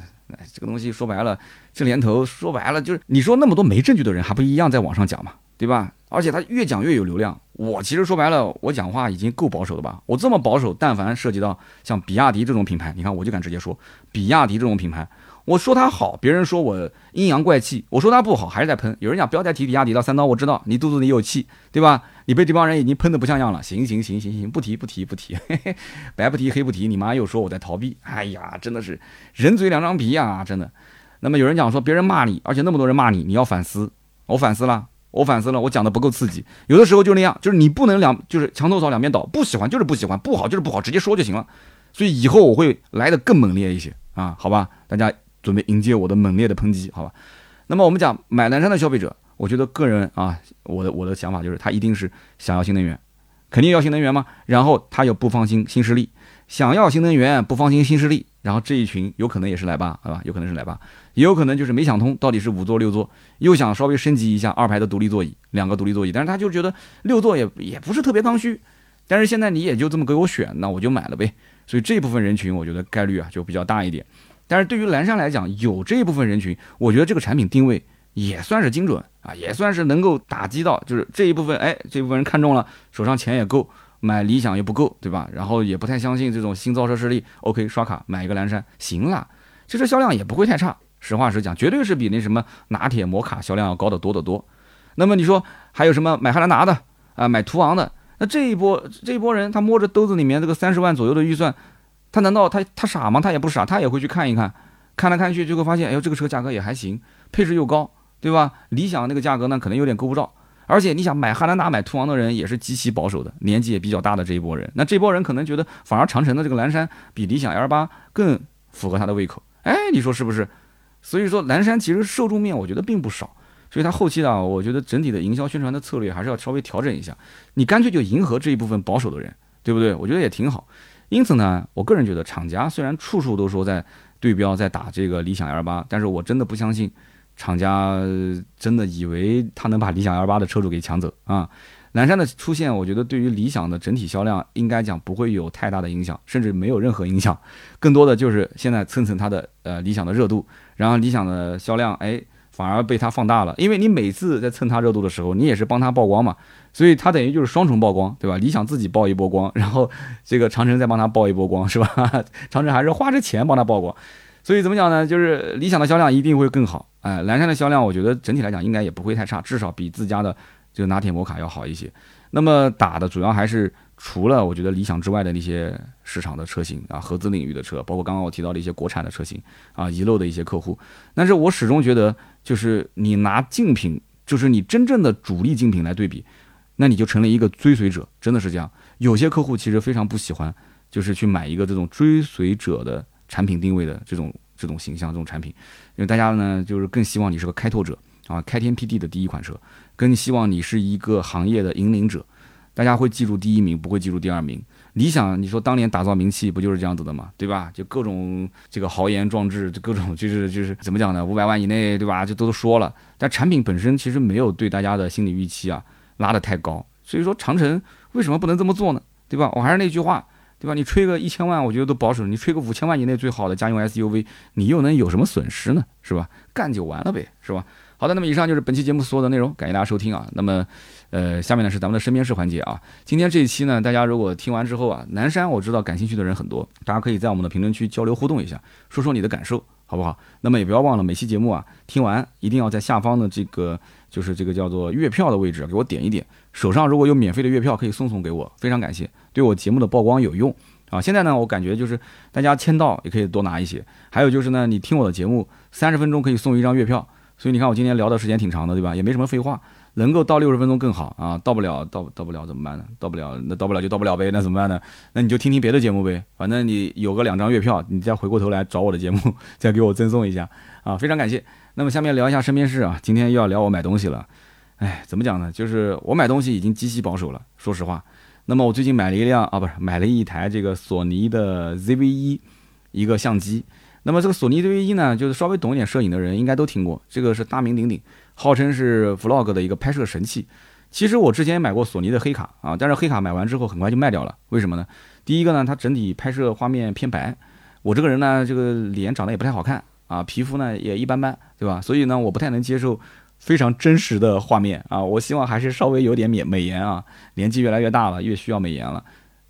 这个东西说白了，这年头说白了就是你说那么多没证据的人，还不一样在网上讲嘛，对吧？而且他越讲越有流量。我其实说白了，我讲话已经够保守的吧？我这么保守，但凡涉及到像比亚迪这种品牌，你看我就敢直接说，比亚迪这种品牌。我说它好，别人说我阴阳怪气；我说它不好，还是在喷。有人讲不要再提比亚迪了，三刀，我知道你肚子里有气，对吧？你被这帮人已经喷得不像样了。行行行行行，不提不提不提，嘿嘿，白不提黑不提。你妈又说我在逃避，哎呀，真的是人嘴两张皮呀，真的。那么有人讲说别人骂你，而且那么多人骂你，你要反思。我反思了，我反思了，我讲的不够刺激。有的时候就那样，就是你不能两，就是墙头草两边倒，不喜欢就是不喜欢，不好就是不好，直接说就行了。所以以后我会来的更猛烈一些啊，好吧，大家。准备迎接我的猛烈的抨击，好吧？那么我们讲买蓝山的消费者，我觉得个人啊，我的我的想法就是他一定是想要新能源，肯定要新能源嘛。然后他又不放心新势力，想要新能源不放心新势力。然后这一群有可能也是奶爸，好吧？有可能是奶爸，也有可能就是没想通到底是五座六座，又想稍微升级一下二排的独立座椅，两个独立座椅，但是他就觉得六座也也不是特别刚需。但是现在你也就这么给我选，那我就买了呗。所以这部分人群，我觉得概率啊就比较大一点。但是对于蓝山来讲，有这一部分人群，我觉得这个产品定位也算是精准啊，也算是能够打击到，就是这一部分，哎，这部分人看中了，手上钱也够，买理想又不够，对吧？然后也不太相信这种新造车势力，OK，刷卡买一个蓝山行了，其实销量也不会太差，实话实讲，绝对是比那什么拿铁、摩卡销量要高得多得多。那么你说还有什么买汉兰达的啊，买途昂的，那这一波这一波人，他摸着兜子里面这个三十万左右的预算。他难道他他傻吗？他也不傻，他也会去看一看，看来看去就会发现，哎呦，这个车价格也还行，配置又高，对吧？理想那个价格呢，可能有点够不着。而且你想买汉兰达、买途昂的人也是极其保守的，年纪也比较大的这一波人。那这波人可能觉得，反而长城的这个蓝山比理想 L 八更符合他的胃口。哎，你说是不是？所以说蓝山其实受众面我觉得并不少，所以他后期呢，我觉得整体的营销宣传的策略还是要稍微调整一下。你干脆就迎合这一部分保守的人，对不对？我觉得也挺好。因此呢，我个人觉得厂家虽然处处都说在对标在打这个理想 L 八，但是我真的不相信厂家真的以为他能把理想 L 八的车主给抢走啊。蓝山的出现，我觉得对于理想的整体销量应该讲不会有太大的影响，甚至没有任何影响，更多的就是现在蹭蹭它的呃理想的热度，然后理想的销量哎。反而被它放大了，因为你每次在蹭它热度的时候，你也是帮它曝光嘛，所以它等于就是双重曝光，对吧？理想自己曝一波光，然后这个长城再帮它曝一波光，是吧？长城还是花着钱帮它曝光，所以怎么讲呢？就是理想的销量一定会更好，哎，蓝山的销量我觉得整体来讲应该也不会太差，至少比自家的这个拿铁摩卡要好一些。那么打的主要还是。除了我觉得理想之外的那些市场的车型啊，合资领域的车，包括刚刚我提到的一些国产的车型啊，遗漏的一些客户，但是我始终觉得，就是你拿竞品，就是你真正的主力竞品来对比，那你就成了一个追随者，真的是这样。有些客户其实非常不喜欢，就是去买一个这种追随者的产品定位的这种这种形象这种产品，因为大家呢就是更希望你是个开拓者啊，开天辟地的第一款车，更希望你是一个行业的引领者。大家会记住第一名，不会记住第二名。理想，你说当年打造名气不就是这样子的吗？对吧？就各种这个豪言壮志，就各种就是就是怎么讲呢？五百万以内，对吧？就都说了。但产品本身其实没有对大家的心理预期啊拉得太高。所以说长城为什么不能这么做呢？对吧？我还是那句话，对吧？你吹个一千万，我觉得都保守。你吹个五千万以内最好的家用 SUV，你又能有什么损失呢？是吧？干就完了呗，是吧？好的，那么以上就是本期节目所有的内容，感谢大家收听啊。那么。呃，下面呢是咱们的身边事环节啊。今天这一期呢，大家如果听完之后啊，南山我知道感兴趣的人很多，大家可以在我们的评论区交流互动一下，说说你的感受，好不好？那么也不要忘了每期节目啊，听完一定要在下方的这个就是这个叫做月票的位置给我点一点，手上如果有免费的月票可以送送给我，非常感谢，对我节目的曝光有用啊。现在呢，我感觉就是大家签到也可以多拿一些，还有就是呢，你听我的节目三十分钟可以送一张月票，所以你看我今天聊的时间挺长的，对吧？也没什么废话。能够到六十分钟更好啊，到不了，到到不了怎么办呢？到不了，那到不了就到不了呗，那怎么办呢？那你就听听别的节目呗，反正你有个两张月票，你再回过头来找我的节目，再给我赠送一下啊，非常感谢。那么下面聊一下身边事啊，今天又要聊我买东西了，哎，怎么讲呢？就是我买东西已经极其保守了，说实话。那么我最近买了一辆啊，不是买了一台这个索尼的 ZV 一一个相机。那么这个索尼 ZV 一呢，就是稍微懂一点摄影的人应该都听过，这个是大名鼎鼎。号称是 vlog 的一个拍摄神器，其实我之前买过索尼的黑卡啊，但是黑卡买完之后很快就卖掉了，为什么呢？第一个呢，它整体拍摄画面偏白，我这个人呢，这个脸长得也不太好看啊，皮肤呢也一般般，对吧？所以呢，我不太能接受非常真实的画面啊，我希望还是稍微有点美美颜啊。年纪越来越大了，越需要美颜了。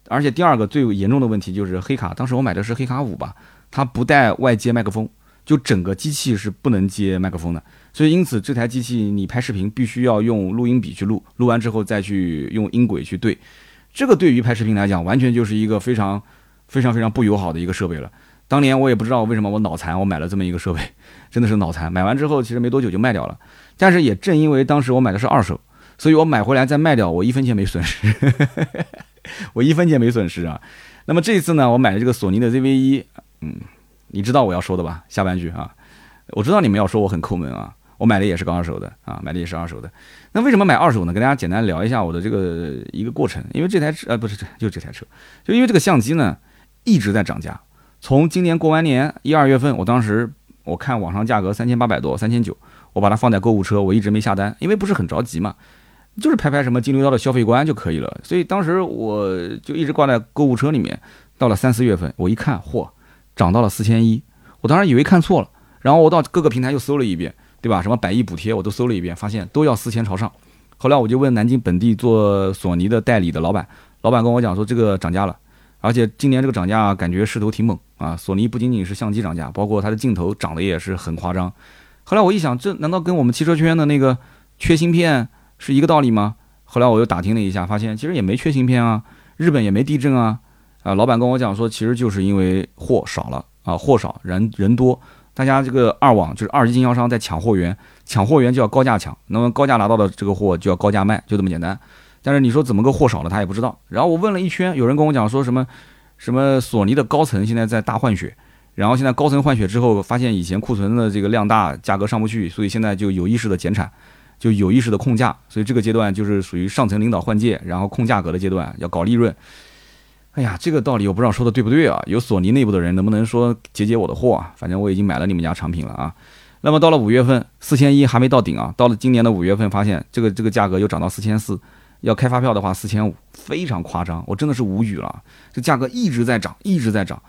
而且第二个最严重的问题就是黑卡，当时我买的是黑卡五吧，它不带外接麦克风，就整个机器是不能接麦克风的。所以因此这台机器你拍视频必须要用录音笔去录，录完之后再去用音轨去对。这个对于拍视频来讲，完全就是一个非常非常非常不友好的一个设备了。当年我也不知道为什么我脑残，我买了这么一个设备，真的是脑残。买完之后其实没多久就卖掉了，但是也正因为当时我买的是二手，所以我买回来再卖掉，我一分钱没损失。我一分钱没损失啊，那么这一次呢，我买的这个索尼的 ZV 一嗯，你知道我要说的吧？下半句啊，我知道你们要说我很抠门啊，我买的也是个二手的啊，买的也是二手的。那为什么买二手呢？跟大家简单聊一下我的这个一个过程。因为这台车，呃，不是这，就这台车，就因为这个相机呢一直在涨价。从今年过完年一二月份，我当时我看网上价格三千八百多，三千九，我把它放在购物车，我一直没下单，因为不是很着急嘛。就是拍拍什么金牛刀的消费观就可以了，所以当时我就一直挂在购物车里面。到了三四月份，我一看，嚯，涨到了四千一。我当时以为看错了，然后我到各个平台又搜了一遍，对吧？什么百亿补贴我都搜了一遍，发现都要四千朝上。后来我就问南京本地做索尼的代理的老板，老板跟我讲说这个涨价了，而且今年这个涨价感觉势头挺猛啊。索尼不仅仅是相机涨价，包括它的镜头涨得也是很夸张。后来我一想，这难道跟我们汽车圈的那个缺芯片？是一个道理吗？后来我又打听了一下，发现其实也没缺芯片啊，日本也没地震啊，啊，老板跟我讲说，其实就是因为货少了啊，货少人人多，大家这个二网就是二级经销商在抢货源，抢货源就要高价抢，那么高价拿到的这个货就要高价卖，就这么简单。但是你说怎么个货少了，他也不知道。然后我问了一圈，有人跟我讲说什么什么索尼的高层现在在大换血，然后现在高层换血之后，发现以前库存的这个量大，价格上不去，所以现在就有意识的减产。就有意识的控价，所以这个阶段就是属于上层领导换届，然后控价格的阶段，要搞利润。哎呀，这个道理我不知道说的对不对啊？有索尼内部的人能不能说解解我的货啊？反正我已经买了你们家产品了啊。那么到了五月份，四千一还没到顶啊。到了今年的五月份，发现这个这个价格又涨到四千四，要开发票的话四千五，非常夸张，我真的是无语了。这价格一直在涨，一直在涨。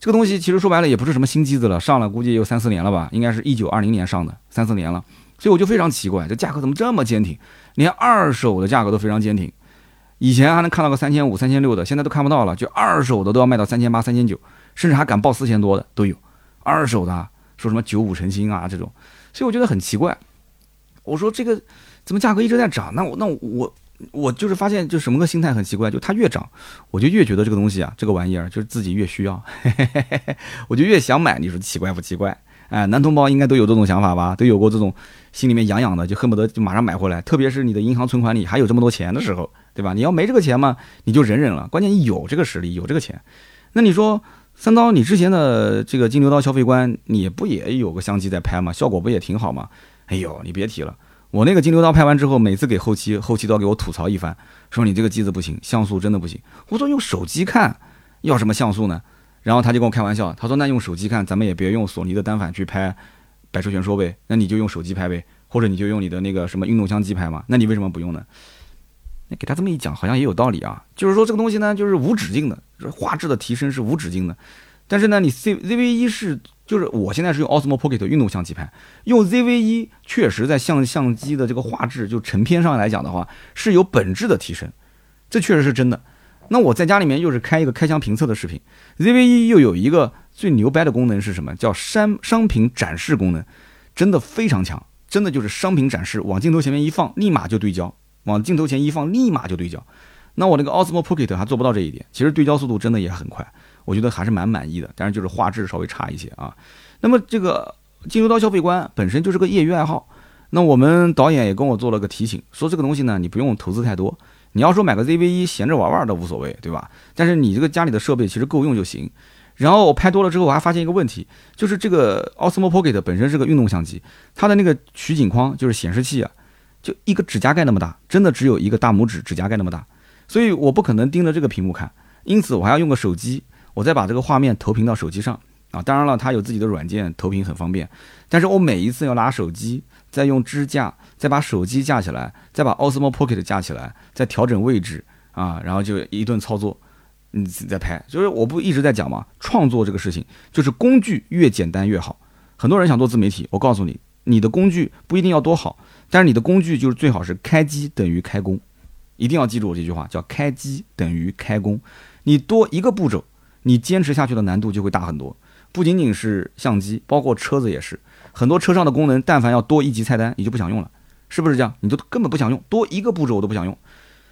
这个东西其实说白了也不是什么新机子了，上了估计有三四年了吧，应该是一九二零年上的，三四年了。所以我就非常奇怪，这价格怎么这么坚挺？连二手的价格都非常坚挺。以前还能看到个三千五、三千六的，现在都看不到了。就二手的都要卖到三千八、三千九，甚至还敢报四千多的都有。二手的说什么九五成新啊这种，所以我觉得很奇怪。我说这个怎么价格一直在涨？那我那我我就是发现就什么个心态很奇怪，就它越涨，我就越觉得这个东西啊，这个玩意儿就是自己越需要，我就越想买。你说奇怪不奇怪？哎，男同胞应该都有这种想法吧？都有过这种心里面痒痒的，就恨不得就马上买回来。特别是你的银行存款里还有这么多钱的时候，对吧？你要没这个钱嘛，你就忍忍了。关键你有这个实力，有这个钱，那你说三刀，你之前的这个金牛刀消费观，你不也有个相机在拍吗？效果不也挺好吗？哎呦，你别提了，我那个金牛刀拍完之后，每次给后期，后期都要给我吐槽一番，说你这个机子不行，像素真的不行。我说用手机看，要什么像素呢？然后他就跟我开玩笑，他说：“那用手机看，咱们也别用索尼的单反去拍百车全说呗，那你就用手机拍呗，或者你就用你的那个什么运动相机拍嘛。那你为什么不用呢？那给他这么一讲，好像也有道理啊。就是说这个东西呢，就是无止境的，画质的提升是无止境的。但是呢，你 C ZV 一是就是我现在是用 Osmo Pocket 运动相机拍，用 ZV 一确实在相相机的这个画质就成片上来讲的话是有本质的提升，这确实是真的。”那我在家里面又是开一个开箱评测的视频，ZV-1 又有一个最牛掰的功能是什么？叫商商品展示功能，真的非常强，真的就是商品展示，往镜头前面一放，立马就对焦，往镜头前一放，立马就对焦。那我那个 Osmo Pocket 还做不到这一点，其实对焦速度真的也很快，我觉得还是蛮满意的，但是就是画质稍微差一些啊。那么这个金牛刀消费观本身就是个业余爱好，那我们导演也跟我做了个提醒，说这个东西呢，你不用投资太多。你要说买个 ZV-1 闲着玩玩都无所谓，对吧？但是你这个家里的设备其实够用就行。然后我拍多了之后，我还发现一个问题，就是这个 Osmo Pocket 本身是个运动相机，它的那个取景框就是显示器啊，就一个指甲盖那么大，真的只有一个大拇指指甲盖那么大，所以我不可能盯着这个屏幕看，因此我还要用个手机，我再把这个画面投屏到手机上啊。当然了，它有自己的软件，投屏很方便。但是我每一次要拿手机，再用支架，再把手机架起来，再把 Osmo Pocket 架起来，再调整位置啊，然后就一顿操作，你再拍。就是我不一直在讲嘛，创作这个事情，就是工具越简单越好。很多人想做自媒体，我告诉你，你的工具不一定要多好，但是你的工具就是最好是开机等于开工。一定要记住我这句话，叫开机等于开工。你多一个步骤，你坚持下去的难度就会大很多。不仅仅是相机，包括车子也是，很多车上的功能，但凡要多一级菜单，你就不想用了，是不是这样？你都根本不想用，多一个步骤我都不想用。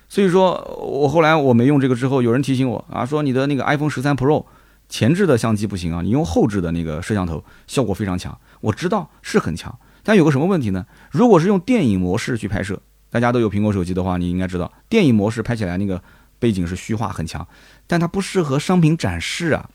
所以说我后来我没用这个之后，有人提醒我啊，说你的那个 iPhone 十三 Pro 前置的相机不行啊，你用后置的那个摄像头效果非常强。我知道是很强，但有个什么问题呢？如果是用电影模式去拍摄。大家都有苹果手机的话，你应该知道，电影模式拍起来那个背景是虚化很强，但它不适合商品展示啊。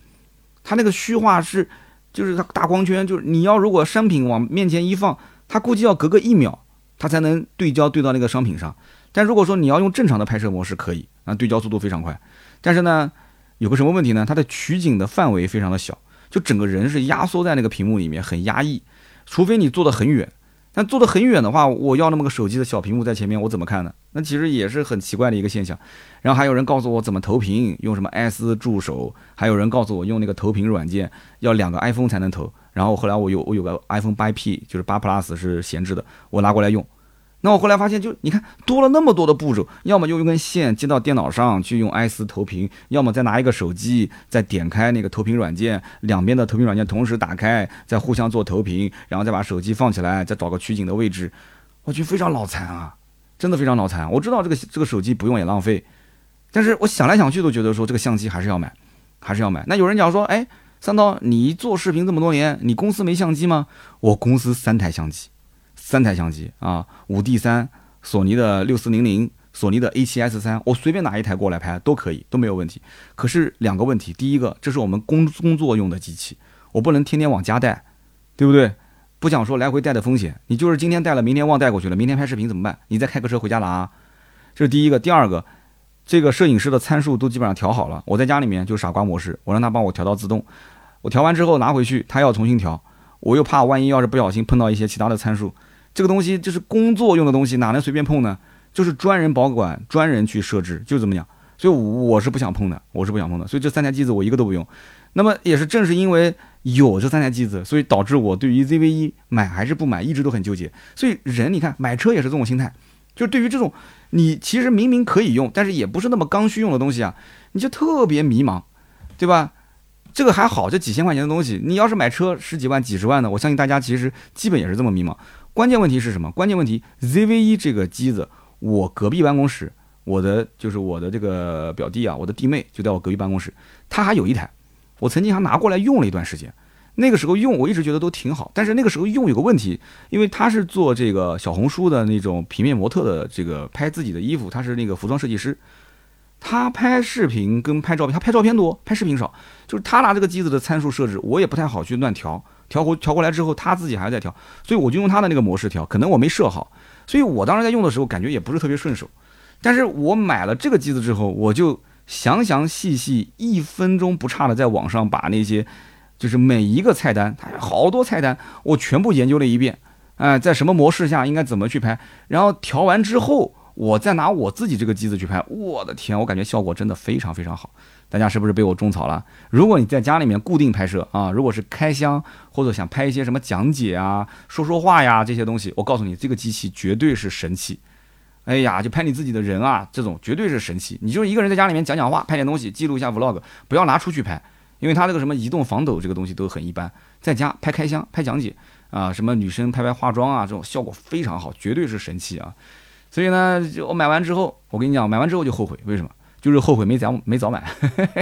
它那个虚化是，就是它大光圈，就是你要如果商品往面前一放，它估计要隔个一秒，它才能对焦对到那个商品上。但如果说你要用正常的拍摄模式，可以啊，对焦速度非常快。但是呢，有个什么问题呢？它的取景的范围非常的小，就整个人是压缩在那个屏幕里面，很压抑。除非你坐得很远。但坐得很远的话，我要那么个手机的小屏幕在前面，我怎么看呢？那其实也是很奇怪的一个现象。然后还有人告诉我怎么投屏，用什么 S 助手，还有人告诉我用那个投屏软件要两个 iPhone 才能投。然后后来我有我有个 iPhone 八 P，就是八 Plus 是闲置的，我拿过来用。那我后来发现，就你看多了那么多的步骤，要么就用根线接到电脑上去用 S 投屏，要么再拿一个手机再点开那个投屏软件，两边的投屏软件同时打开，再互相做投屏，然后再把手机放起来，再找个取景的位置，我觉得非常脑残啊，真的非常脑残。我知道这个这个手机不用也浪费，但是我想来想去都觉得说这个相机还是要买，还是要买。那有人讲说，哎，三刀，你做视频这么多年，你公司没相机吗？我公司三台相机。三台相机啊，五 D 三、索尼的六四零零、索尼的 A 七 S 三，我随便拿一台过来拍都可以，都没有问题。可是两个问题，第一个，这是我们工工作用的机器，我不能天天往家带，对不对？不想说来回带的风险，你就是今天带了，明天忘带过去了，明天拍视频怎么办？你再开个车回家拿。这是第一个，第二个，这个摄影师的参数都基本上调好了，我在家里面就傻瓜模式，我让他帮我调到自动，我调完之后拿回去，他要重新调，我又怕万一要是不小心碰到一些其他的参数。这个东西就是工作用的东西，哪能随便碰呢？就是专人保管，专人去设置，就这么讲。所以我是不想碰的，我是不想碰的。所以这三台机子我一个都不用。那么也是正是因为有这三台机子，所以导致我对于 ZV 一买还是不买，一直都很纠结。所以人你看买车也是这种心态，就对于这种你其实明明可以用，但是也不是那么刚需用的东西啊，你就特别迷茫，对吧？这个还好，这几千块钱的东西，你要是买车十几万、几十万的，我相信大家其实基本也是这么迷茫。关键问题是什么？关键问题，ZV 一这个机子，我隔壁办公室，我的就是我的这个表弟啊，我的弟妹就在我隔壁办公室，他还有一台，我曾经还拿过来用了一段时间。那个时候用，我一直觉得都挺好，但是那个时候用有个问题，因为他是做这个小红书的那种平面模特的，这个拍自己的衣服，他是那个服装设计师，他拍视频跟拍照片，他拍照片多，拍视频少，就是他拿这个机子的参数设置，我也不太好去乱调。调过调过来之后，他自己还在调，所以我就用他的那个模式调，可能我没设好，所以我当时在用的时候感觉也不是特别顺手。但是我买了这个机子之后，我就详详细细一分钟不差的在网上把那些就是每一个菜单，它好多菜单，我全部研究了一遍，哎，在什么模式下应该怎么去拍，然后调完之后，我再拿我自己这个机子去拍，我的天，我感觉效果真的非常非常好。大家是不是被我种草了？如果你在家里面固定拍摄啊，如果是开箱或者想拍一些什么讲解啊、说说话呀这些东西，我告诉你，这个机器绝对是神器。哎呀，就拍你自己的人啊，这种绝对是神器。你就是一个人在家里面讲讲话，拍点东西，记录一下 vlog，不要拿出去拍，因为它这个什么移动防抖这个东西都很一般。在家拍开箱、拍讲解啊，什么女生拍拍化妆啊，这种效果非常好，绝对是神器啊。所以呢，我买完之后，我跟你讲，买完之后就后悔，为什么？就是后悔没早没早买，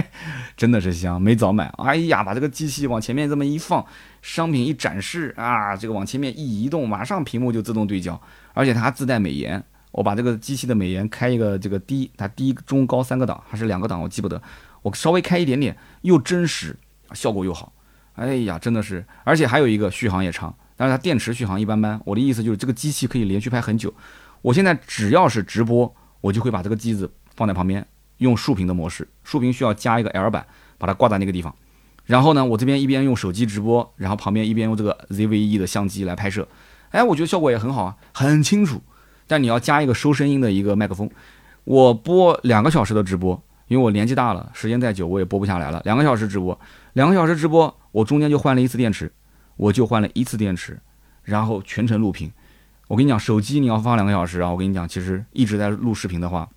真的是香，没早买。哎呀，把这个机器往前面这么一放，商品一展示啊，这个往前面一移动，马上屏幕就自动对焦，而且它自带美颜。我把这个机器的美颜开一个这个低，它低中高三个档还是两个档，我记不得。我稍微开一点点，又真实，效果又好。哎呀，真的是，而且还有一个续航也长，但是它电池续航一般般。我的意思就是这个机器可以连续拍很久。我现在只要是直播，我就会把这个机子放在旁边。用竖屏的模式，竖屏需要加一个 L 板，把它挂在那个地方，然后呢，我这边一边用手机直播，然后旁边一边用这个 ZV-E 的相机来拍摄，哎，我觉得效果也很好啊，很清楚。但你要加一个收声音的一个麦克风，我播两个小时的直播，因为我年纪大了，时间再久我也播不下来了。两个小时直播，两个小时直播，我中间就换了一次电池，我就换了一次电池，然后全程录屏。我跟你讲，手机你要放两个小时啊，我跟你讲，其实一直在录视频的话，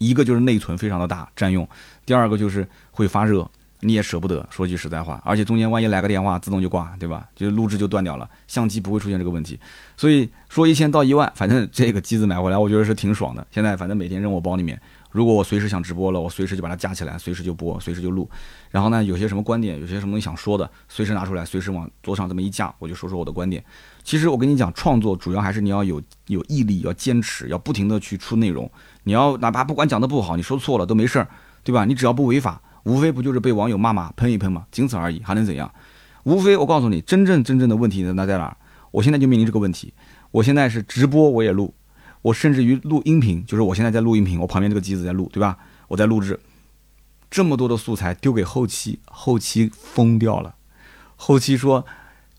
一个就是内存非常的大占用，第二个就是会发热。你也舍不得，说句实在话，而且中间万一来个电话，自动就挂，对吧？就录制就断掉了，相机不会出现这个问题。所以说一千到一万，反正这个机子买回来，我觉得是挺爽的。现在反正每天扔我包里面，如果我随时想直播了，我随时就把它架起来，随时就播，随时就录。然后呢，有些什么观点，有些什么想说的，随时拿出来，随时往桌上这么一架，我就说说我的观点。其实我跟你讲，创作主要还是你要有有毅力，要坚持，要不停的去出内容。你要哪怕不管讲的不好，你说错了都没事儿，对吧？你只要不违法。无非不就是被网友骂骂喷一喷嘛，仅此而已，还能怎样？无非我告诉你，真正真正的问题，那在哪儿？我现在就面临这个问题。我现在是直播我也录，我甚至于录音频，就是我现在在录音频，我旁边这个机子在录，对吧？我在录制这么多的素材丢给后期，后期疯掉了。后期说：“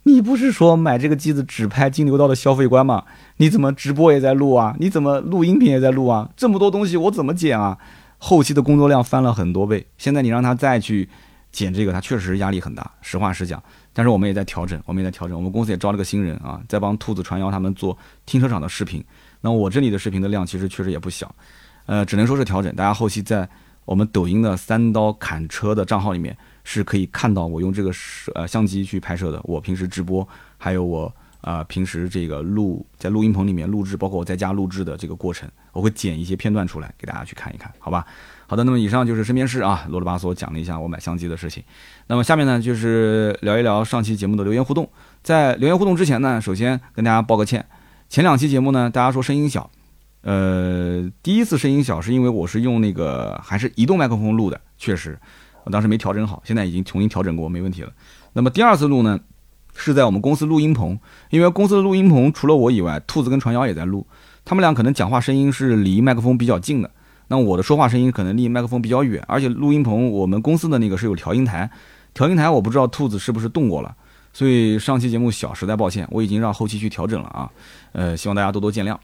你不是说买这个机子只拍金牛道的消费观吗？你怎么直播也在录啊？你怎么录音频也在录啊？这么多东西我怎么剪啊？”后期的工作量翻了很多倍，现在你让他再去剪这个，他确实压力很大。实话实讲，但是我们也在调整，我们也在调整。我们公司也招了个新人啊，在帮兔子传谣他们做停车场的视频。那我这里的视频的量其实确实也不小，呃，只能说是调整。大家后期在我们抖音的三刀砍车的账号里面是可以看到我用这个呃相机去拍摄的，我平时直播，还有我。啊，平时这个录在录音棚里面录制，包括我在家录制的这个过程，我会剪一些片段出来给大家去看一看，好吧？好的，那么以上就是身边事啊，啰里吧嗦讲了一下我买相机的事情。那么下面呢，就是聊一聊上期节目的留言互动。在留言互动之前呢，首先跟大家报个歉，前两期节目呢，大家说声音小，呃，第一次声音小是因为我是用那个还是移动麦克风录的，确实，我当时没调整好，现在已经重新调整过，没问题了。那么第二次录呢？是在我们公司录音棚，因为公司的录音棚除了我以外，兔子跟传谣也在录。他们俩可能讲话声音是离麦克风比较近的，那我的说话声音可能离麦克风比较远。而且录音棚我们公司的那个是有调音台，调音台我不知道兔子是不是动过了，所以上期节目小，实在抱歉，我已经让后期去调整了啊。呃，希望大家多多见谅。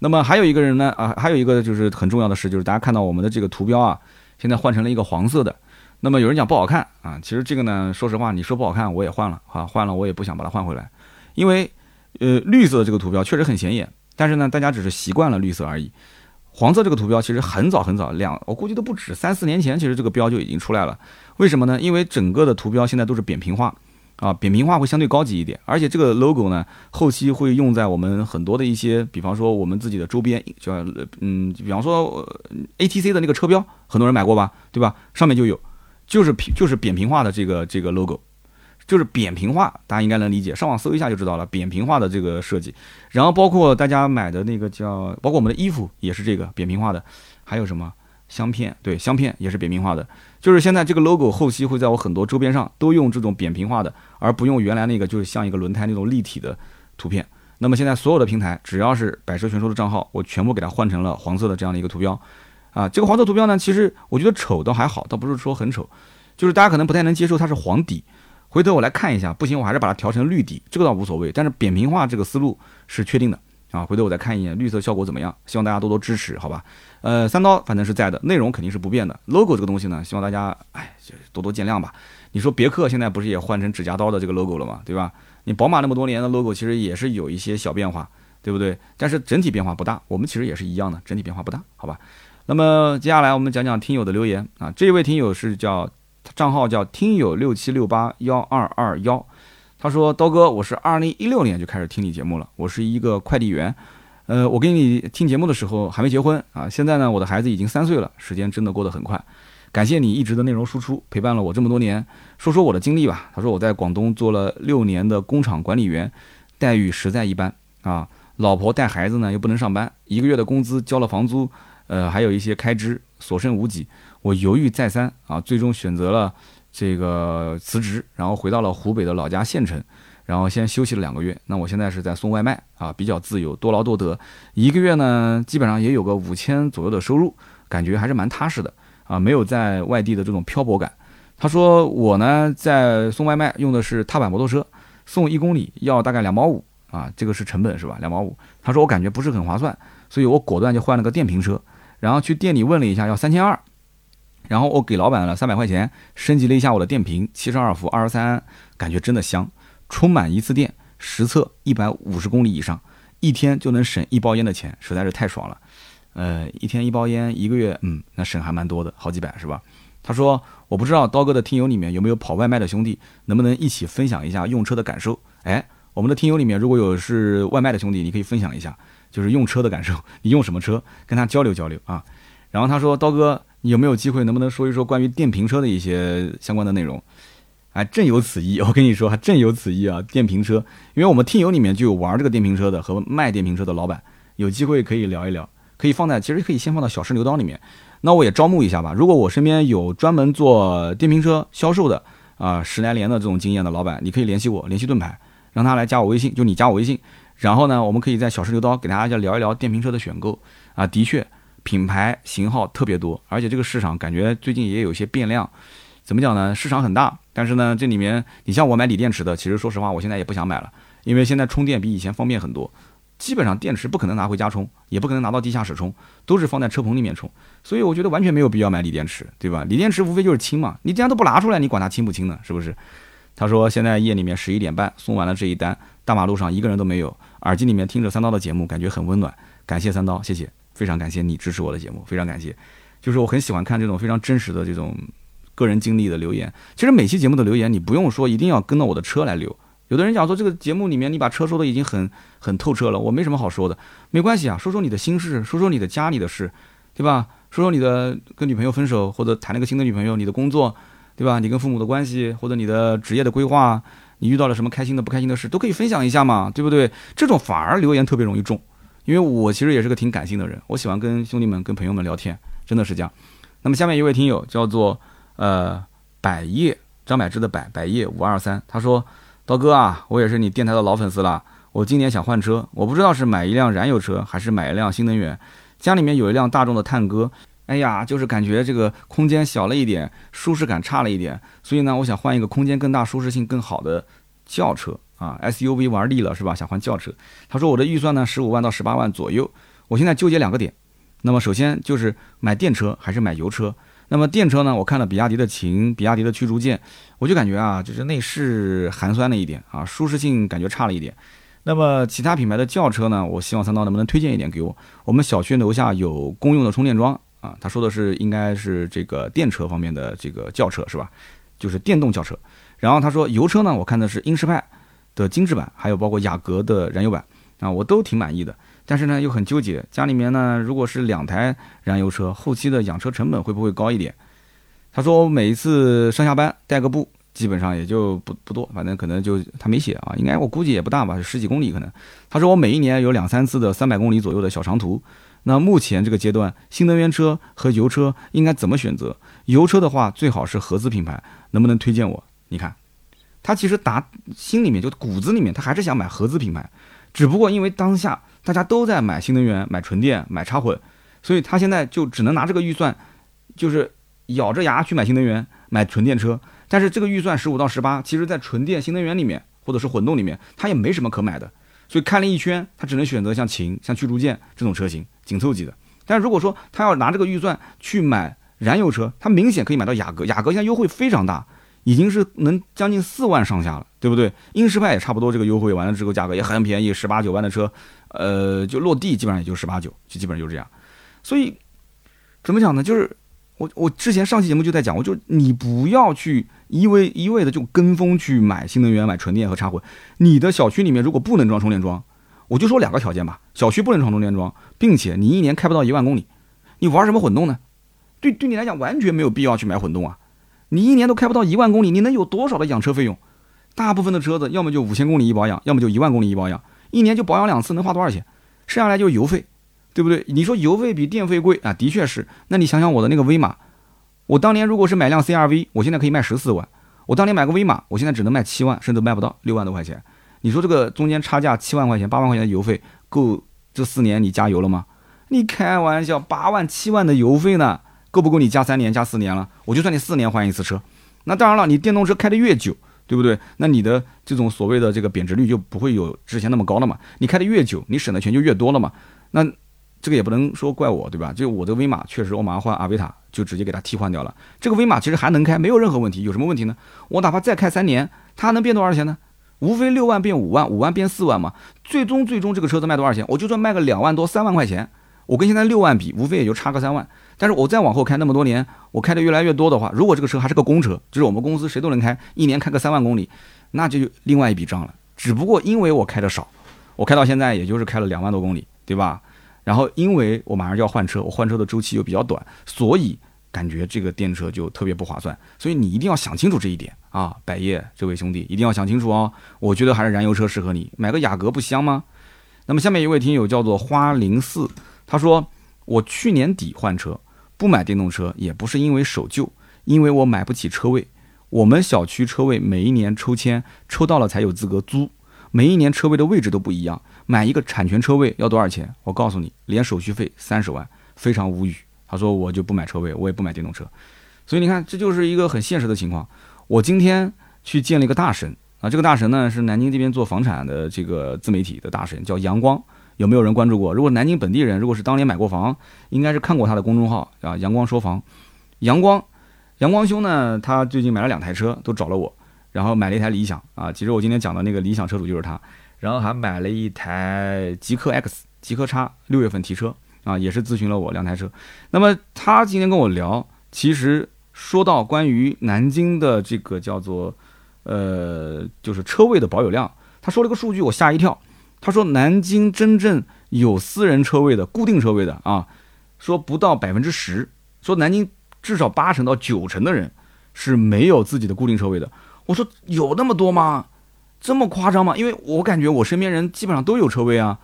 那么还有一个人呢，啊，还有一个就是很重要的事，就是大家看到我们的这个图标啊，现在换成了一个黄色的。那么有人讲不好看啊，其实这个呢，说实话，你说不好看，我也换了啊，换了我也不想把它换回来，因为，呃，绿色这个图标确实很显眼，但是呢，大家只是习惯了绿色而已。黄色这个图标其实很早很早，两我估计都不止三四年前，其实这个标就已经出来了。为什么呢？因为整个的图标现在都是扁平化啊，扁平化会相对高级一点，而且这个 logo 呢，后期会用在我们很多的一些，比方说我们自己的周边，就嗯，比方说 ATC 的那个车标，很多人买过吧，对吧？上面就有。就是平就是扁平化的这个这个 logo，就是扁平化，大家应该能理解。上网搜一下就知道了，扁平化的这个设计。然后包括大家买的那个叫，包括我们的衣服也是这个扁平化的。还有什么香片？对，香片也是扁平化的。就是现在这个 logo 后期会在我很多周边上都用这种扁平化的，而不用原来那个就是像一个轮胎那种立体的图片。那么现在所有的平台只要是百车全说的账号，我全部给它换成了黄色的这样的一个图标。啊，这个黄色图标呢，其实我觉得丑倒还好，倒不是说很丑，就是大家可能不太能接受它是黄底。回头我来看一下，不行我还是把它调成绿底，这个倒无所谓。但是扁平化这个思路是确定的啊。回头我再看一眼绿色效果怎么样，希望大家多多支持，好吧？呃，三刀反正是在的，内容肯定是不变的。logo 这个东西呢，希望大家哎多多见谅吧。你说别克现在不是也换成指甲刀的这个 logo 了吗？对吧？你宝马那么多年的 logo 其实也是有一些小变化，对不对？但是整体变化不大。我们其实也是一样的，整体变化不大，好吧？那么接下来我们讲讲听友的留言啊，这位听友是叫账号叫听友六七六八幺二二幺，他说刀哥，我是二零一六年就开始听你节目了，我是一个快递员，呃，我给你听节目的时候还没结婚啊，现在呢我的孩子已经三岁了，时间真的过得很快，感谢你一直的内容输出，陪伴了我这么多年，说说我的经历吧。他说我在广东做了六年的工厂管理员，待遇实在一般啊，老婆带孩子呢又不能上班，一个月的工资交了房租。呃，还有一些开支所剩无几，我犹豫再三啊，最终选择了这个辞职，然后回到了湖北的老家县城，然后先休息了两个月。那我现在是在送外卖啊，比较自由，多劳多得，一个月呢基本上也有个五千左右的收入，感觉还是蛮踏实的啊，没有在外地的这种漂泊感。他说我呢在送外卖用的是踏板摩托车，送一公里要大概两毛五啊，这个是成本是吧？两毛五。他说我感觉不是很划算，所以我果断就换了个电瓶车，然后去店里问了一下要三千二，然后我给老板了三百块钱，升级了一下我的电瓶，七十二伏二十三安，感觉真的香，充满一次电实测一百五十公里以上，一天就能省一包烟的钱，实在是太爽了。呃，一天一包烟，一个月，嗯，那省还蛮多的，好几百是吧？他说：“我不知道刀哥的听友里面有没有跑外卖的兄弟，能不能一起分享一下用车的感受？哎，我们的听友里面如果有是外卖的兄弟，你可以分享一下，就是用车的感受，你用什么车，跟他交流交流啊。”然后他说：“刀哥，你有没有机会，能不能说一说关于电瓶车的一些相关的内容？”哎，正有此意，我跟你说，还正有此意啊！电瓶车，因为我们听友里面就有玩这个电瓶车的和卖电瓶车的老板，有机会可以聊一聊。可以放在，其实可以先放到小试牛刀里面。那我也招募一下吧。如果我身边有专门做电瓶车销售的啊，十来年的这种经验的老板，你可以联系我，联系盾牌，让他来加我微信，就你加我微信。然后呢，我们可以在小试牛刀给大家聊一聊电瓶车的选购啊。的确，品牌型号特别多，而且这个市场感觉最近也有些变量。怎么讲呢？市场很大，但是呢，这里面你像我买锂电池的，其实说实话，我现在也不想买了，因为现在充电比以前方便很多。基本上电池不可能拿回家充，也不可能拿到地下室充，都是放在车棚里面充，所以我觉得完全没有必要买锂电池，对吧？锂电池无非就是轻嘛，你既然都不拿出来，你管它轻不轻呢？是不是？他说现在夜里面十一点半送完了这一单，大马路上一个人都没有，耳机里面听着三刀的节目，感觉很温暖，感谢三刀，谢谢，非常感谢你支持我的节目，非常感谢。就是我很喜欢看这种非常真实的这种个人经历的留言。其实每期节目的留言，你不用说一定要跟到我的车来留。有的人讲说这个节目里面你把车说的已经很很透彻了，我没什么好说的，没关系啊，说说你的心事，说说你的家里的事，对吧？说说你的跟女朋友分手或者谈了个新的女朋友，你的工作，对吧？你跟父母的关系或者你的职业的规划，你遇到了什么开心的不开心的事，都可以分享一下嘛，对不对？这种反而留言特别容易中，因为我其实也是个挺感性的人，我喜欢跟兄弟们跟朋友们聊天，真的是这样。那么下面一位听友叫做呃百叶张柏芝的百百叶五二三，他说。刀哥啊，我也是你电台的老粉丝了。我今年想换车，我不知道是买一辆燃油车还是买一辆新能源。家里面有一辆大众的探歌，哎呀，就是感觉这个空间小了一点，舒适感差了一点。所以呢，我想换一个空间更大、舒适性更好的轿车啊。SUV 玩腻了是吧？想换轿车。他说我的预算呢，十五万到十八万左右。我现在纠结两个点。那么首先就是买电车还是买油车？那么电车呢？我看了比亚迪的秦，比亚迪的驱逐舰，我就感觉啊，就是内饰寒酸了一点啊，舒适性感觉差了一点。那么其他品牌的轿车呢？我希望三刀能不能推荐一点给我？我们小区楼下有公用的充电桩啊。他说的是应该是这个电车方面的这个轿车是吧？就是电动轿车。然后他说油车呢，我看的是英仕派的精致版，还有包括雅阁的燃油版啊，我都挺满意的。但是呢，又很纠结。家里面呢，如果是两台燃油车，后期的养车成本会不会高一点？他说我每一次上下班带个步，基本上也就不不多，反正可能就他没写啊，应该我估计也不大吧，十几公里可能。他说我每一年有两三次的三百公里左右的小长途。那目前这个阶段，新能源车和油车应该怎么选择？油车的话，最好是合资品牌，能不能推荐我？你看，他其实打心里面就骨子里面，他还是想买合资品牌，只不过因为当下。大家都在买新能源、买纯电、买插混，所以他现在就只能拿这个预算，就是咬着牙去买新能源、买纯电车。但是这个预算十五到十八，其实在纯电、新能源里面或者是混动里面，他也没什么可买的。所以看了一圈，他只能选择像秦、像驱逐舰这种车型，紧凑级的。但如果说他要拿这个预算去买燃油车，他明显可以买到雅阁，雅阁现在优惠非常大。已经是能将近四万上下了，对不对？英诗派也差不多，这个优惠完了之后价格也很便宜，十八九万的车，呃，就落地基本上也就十八九，就基本上就是这样。所以怎么讲呢？就是我我之前上期节目就在讲，我就你不要去一味一味的就跟风去买新能源、买纯电和插混。你的小区里面如果不能装充电桩，我就说两个条件吧：小区不能装充电桩，并且你一年开不到一万公里，你玩什么混动呢？对对你来讲完全没有必要去买混动啊。你一年都开不到一万公里，你能有多少的养车费用？大部分的车子要么就五千公里一保养，要么就一万公里一保养，一年就保养两次，能花多少钱？剩下来就是油费，对不对？你说油费比电费贵啊？的确是。那你想想我的那个威马，我当年如果是买辆 CRV，我现在可以卖十四万。我当年买个威马，我现在只能卖七万，甚至卖不到六万多块钱。你说这个中间差价七万块钱、八万块钱的油费，够这四年你加油了吗？你开玩笑，八万七万的油费呢？够不够你加三年加四年了？我就算你四年换一次车，那当然了，你电动车开的越久，对不对？那你的这种所谓的这个贬值率就不会有之前那么高了嘛。你开的越久，你省的钱就越多了嘛。那这个也不能说怪我，对吧？就我的威马确实，我马上换阿维塔，就直接给它替换掉了。这个威马其实还能开，没有任何问题。有什么问题呢？我哪怕再开三年，它能变多少钱呢？无非六万变五万，五万变四万嘛。最终最终这个车子卖多少钱？我就算卖个两万多、三万块钱，我跟现在六万比，无非也就差个三万。但是我再往后开那么多年，我开的越来越多的话，如果这个车还是个公车，就是我们公司谁都能开，一年开个三万公里，那就另外一笔账了。只不过因为我开的少，我开到现在也就是开了两万多公里，对吧？然后，因为我马上就要换车，我换车的周期又比较短，所以感觉这个电车就特别不划算。所以你一定要想清楚这一点啊，百叶这位兄弟一定要想清楚哦。我觉得还是燃油车适合你，买个雅阁不香吗？那么下面一位听友叫做花零四，他说我去年底换车，不买电动车也不是因为守旧，因为我买不起车位。我们小区车位每一年抽签抽到了才有资格租，每一年车位的位置都不一样。买一个产权车位要多少钱？我告诉你，连手续费三十万，非常无语。他说我就不买车位，我也不买电动车。所以你看，这就是一个很现实的情况。我今天去见了一个大神啊，这个大神呢是南京这边做房产的这个自媒体的大神，叫阳光。有没有人关注过？如果南京本地人，如果是当年买过房，应该是看过他的公众号啊，阳光说房。阳光，阳光兄呢，他最近买了两台车，都找了我，然后买了一台理想啊。其实我今天讲的那个理想车主就是他。然后还买了一台极客 X、极客叉，六月份提车啊，也是咨询了我两台车。那么他今天跟我聊，其实说到关于南京的这个叫做呃，就是车位的保有量，他说了个数据，我吓一跳。他说南京真正有私人车位的固定车位的啊，说不到百分之十，说南京至少八成到九成的人是没有自己的固定车位的。我说有那么多吗？这么夸张吗？因为我感觉我身边人基本上都有车位啊，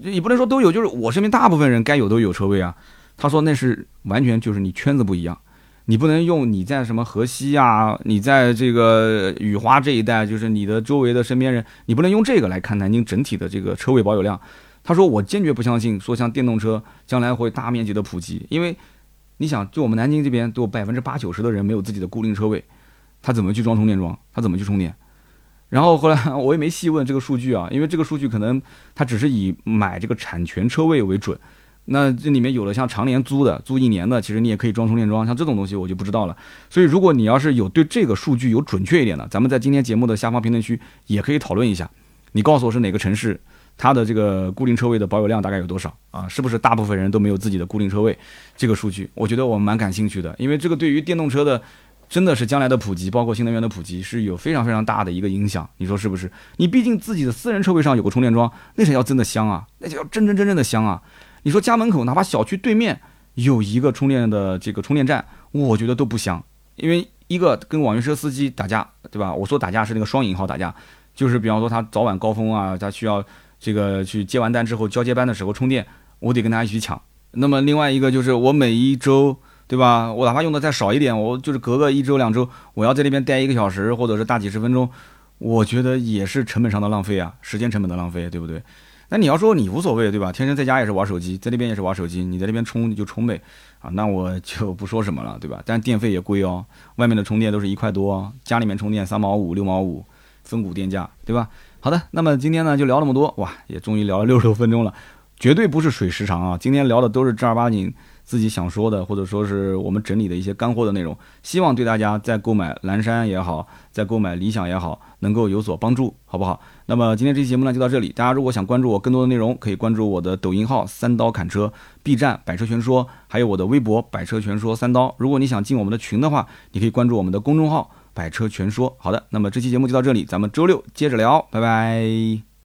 也不能说都有，就是我身边大部分人该有都有车位啊。他说那是完全就是你圈子不一样，你不能用你在什么河西啊，你在这个雨花这一带，就是你的周围的身边人，你不能用这个来看南京整体的这个车位保有量。他说我坚决不相信说像电动车将来会大面积的普及，因为你想就我们南京这边都有百分之八九十的人没有自己的固定车位，他怎么去装充电桩？他怎么去充电？然后后来我也没细问这个数据啊，因为这个数据可能它只是以买这个产权车位为准。那这里面有了像常年租的，租一年的，其实你也可以装充电桩，像这种东西我就不知道了。所以如果你要是有对这个数据有准确一点的，咱们在今天节目的下方评论区也可以讨论一下。你告诉我是哪个城市，它的这个固定车位的保有量大概有多少啊？是不是大部分人都没有自己的固定车位？这个数据我觉得我蛮感兴趣的，因为这个对于电动车的。真的是将来的普及，包括新能源的普及，是有非常非常大的一个影响。你说是不是？你毕竟自己的私人车位上有个充电桩，那才叫真的香啊！那叫真真正正的香啊！你说家门口哪怕小区对面有一个充电的这个充电站，我觉得都不香。因为一个跟网约车司机打架，对吧？我说打架是那个双引号打架，就是比方说他早晚高峰啊，他需要这个去接完单之后交接班的时候充电，我得跟他一起抢。那么另外一个就是我每一周。对吧？我哪怕用的再少一点，我就是隔个一周两周，我要在那边待一个小时，或者是大几十分钟，我觉得也是成本上的浪费啊，时间成本的浪费，对不对？那你要说你无所谓，对吧？天天在家也是玩手机，在那边也是玩手机，你在那边充你就充呗，啊，那我就不说什么了，对吧？但电费也贵哦，外面的充电都是一块多，家里面充电三毛五六毛五，分股电价，对吧？好的，那么今天呢就聊那么多，哇，也终于聊了六十多分钟了，绝对不是水时长啊，今天聊的都是正儿八经。自己想说的，或者说是我们整理的一些干货的内容，希望对大家在购买蓝山也好，在购买理想也好，能够有所帮助，好不好？那么今天这期节目呢就到这里，大家如果想关注我更多的内容，可以关注我的抖音号三刀砍车，B 站百车全说，还有我的微博百车全说三刀。如果你想进我们的群的话，你可以关注我们的公众号百车全说。好的，那么这期节目就到这里，咱们周六接着聊，拜拜。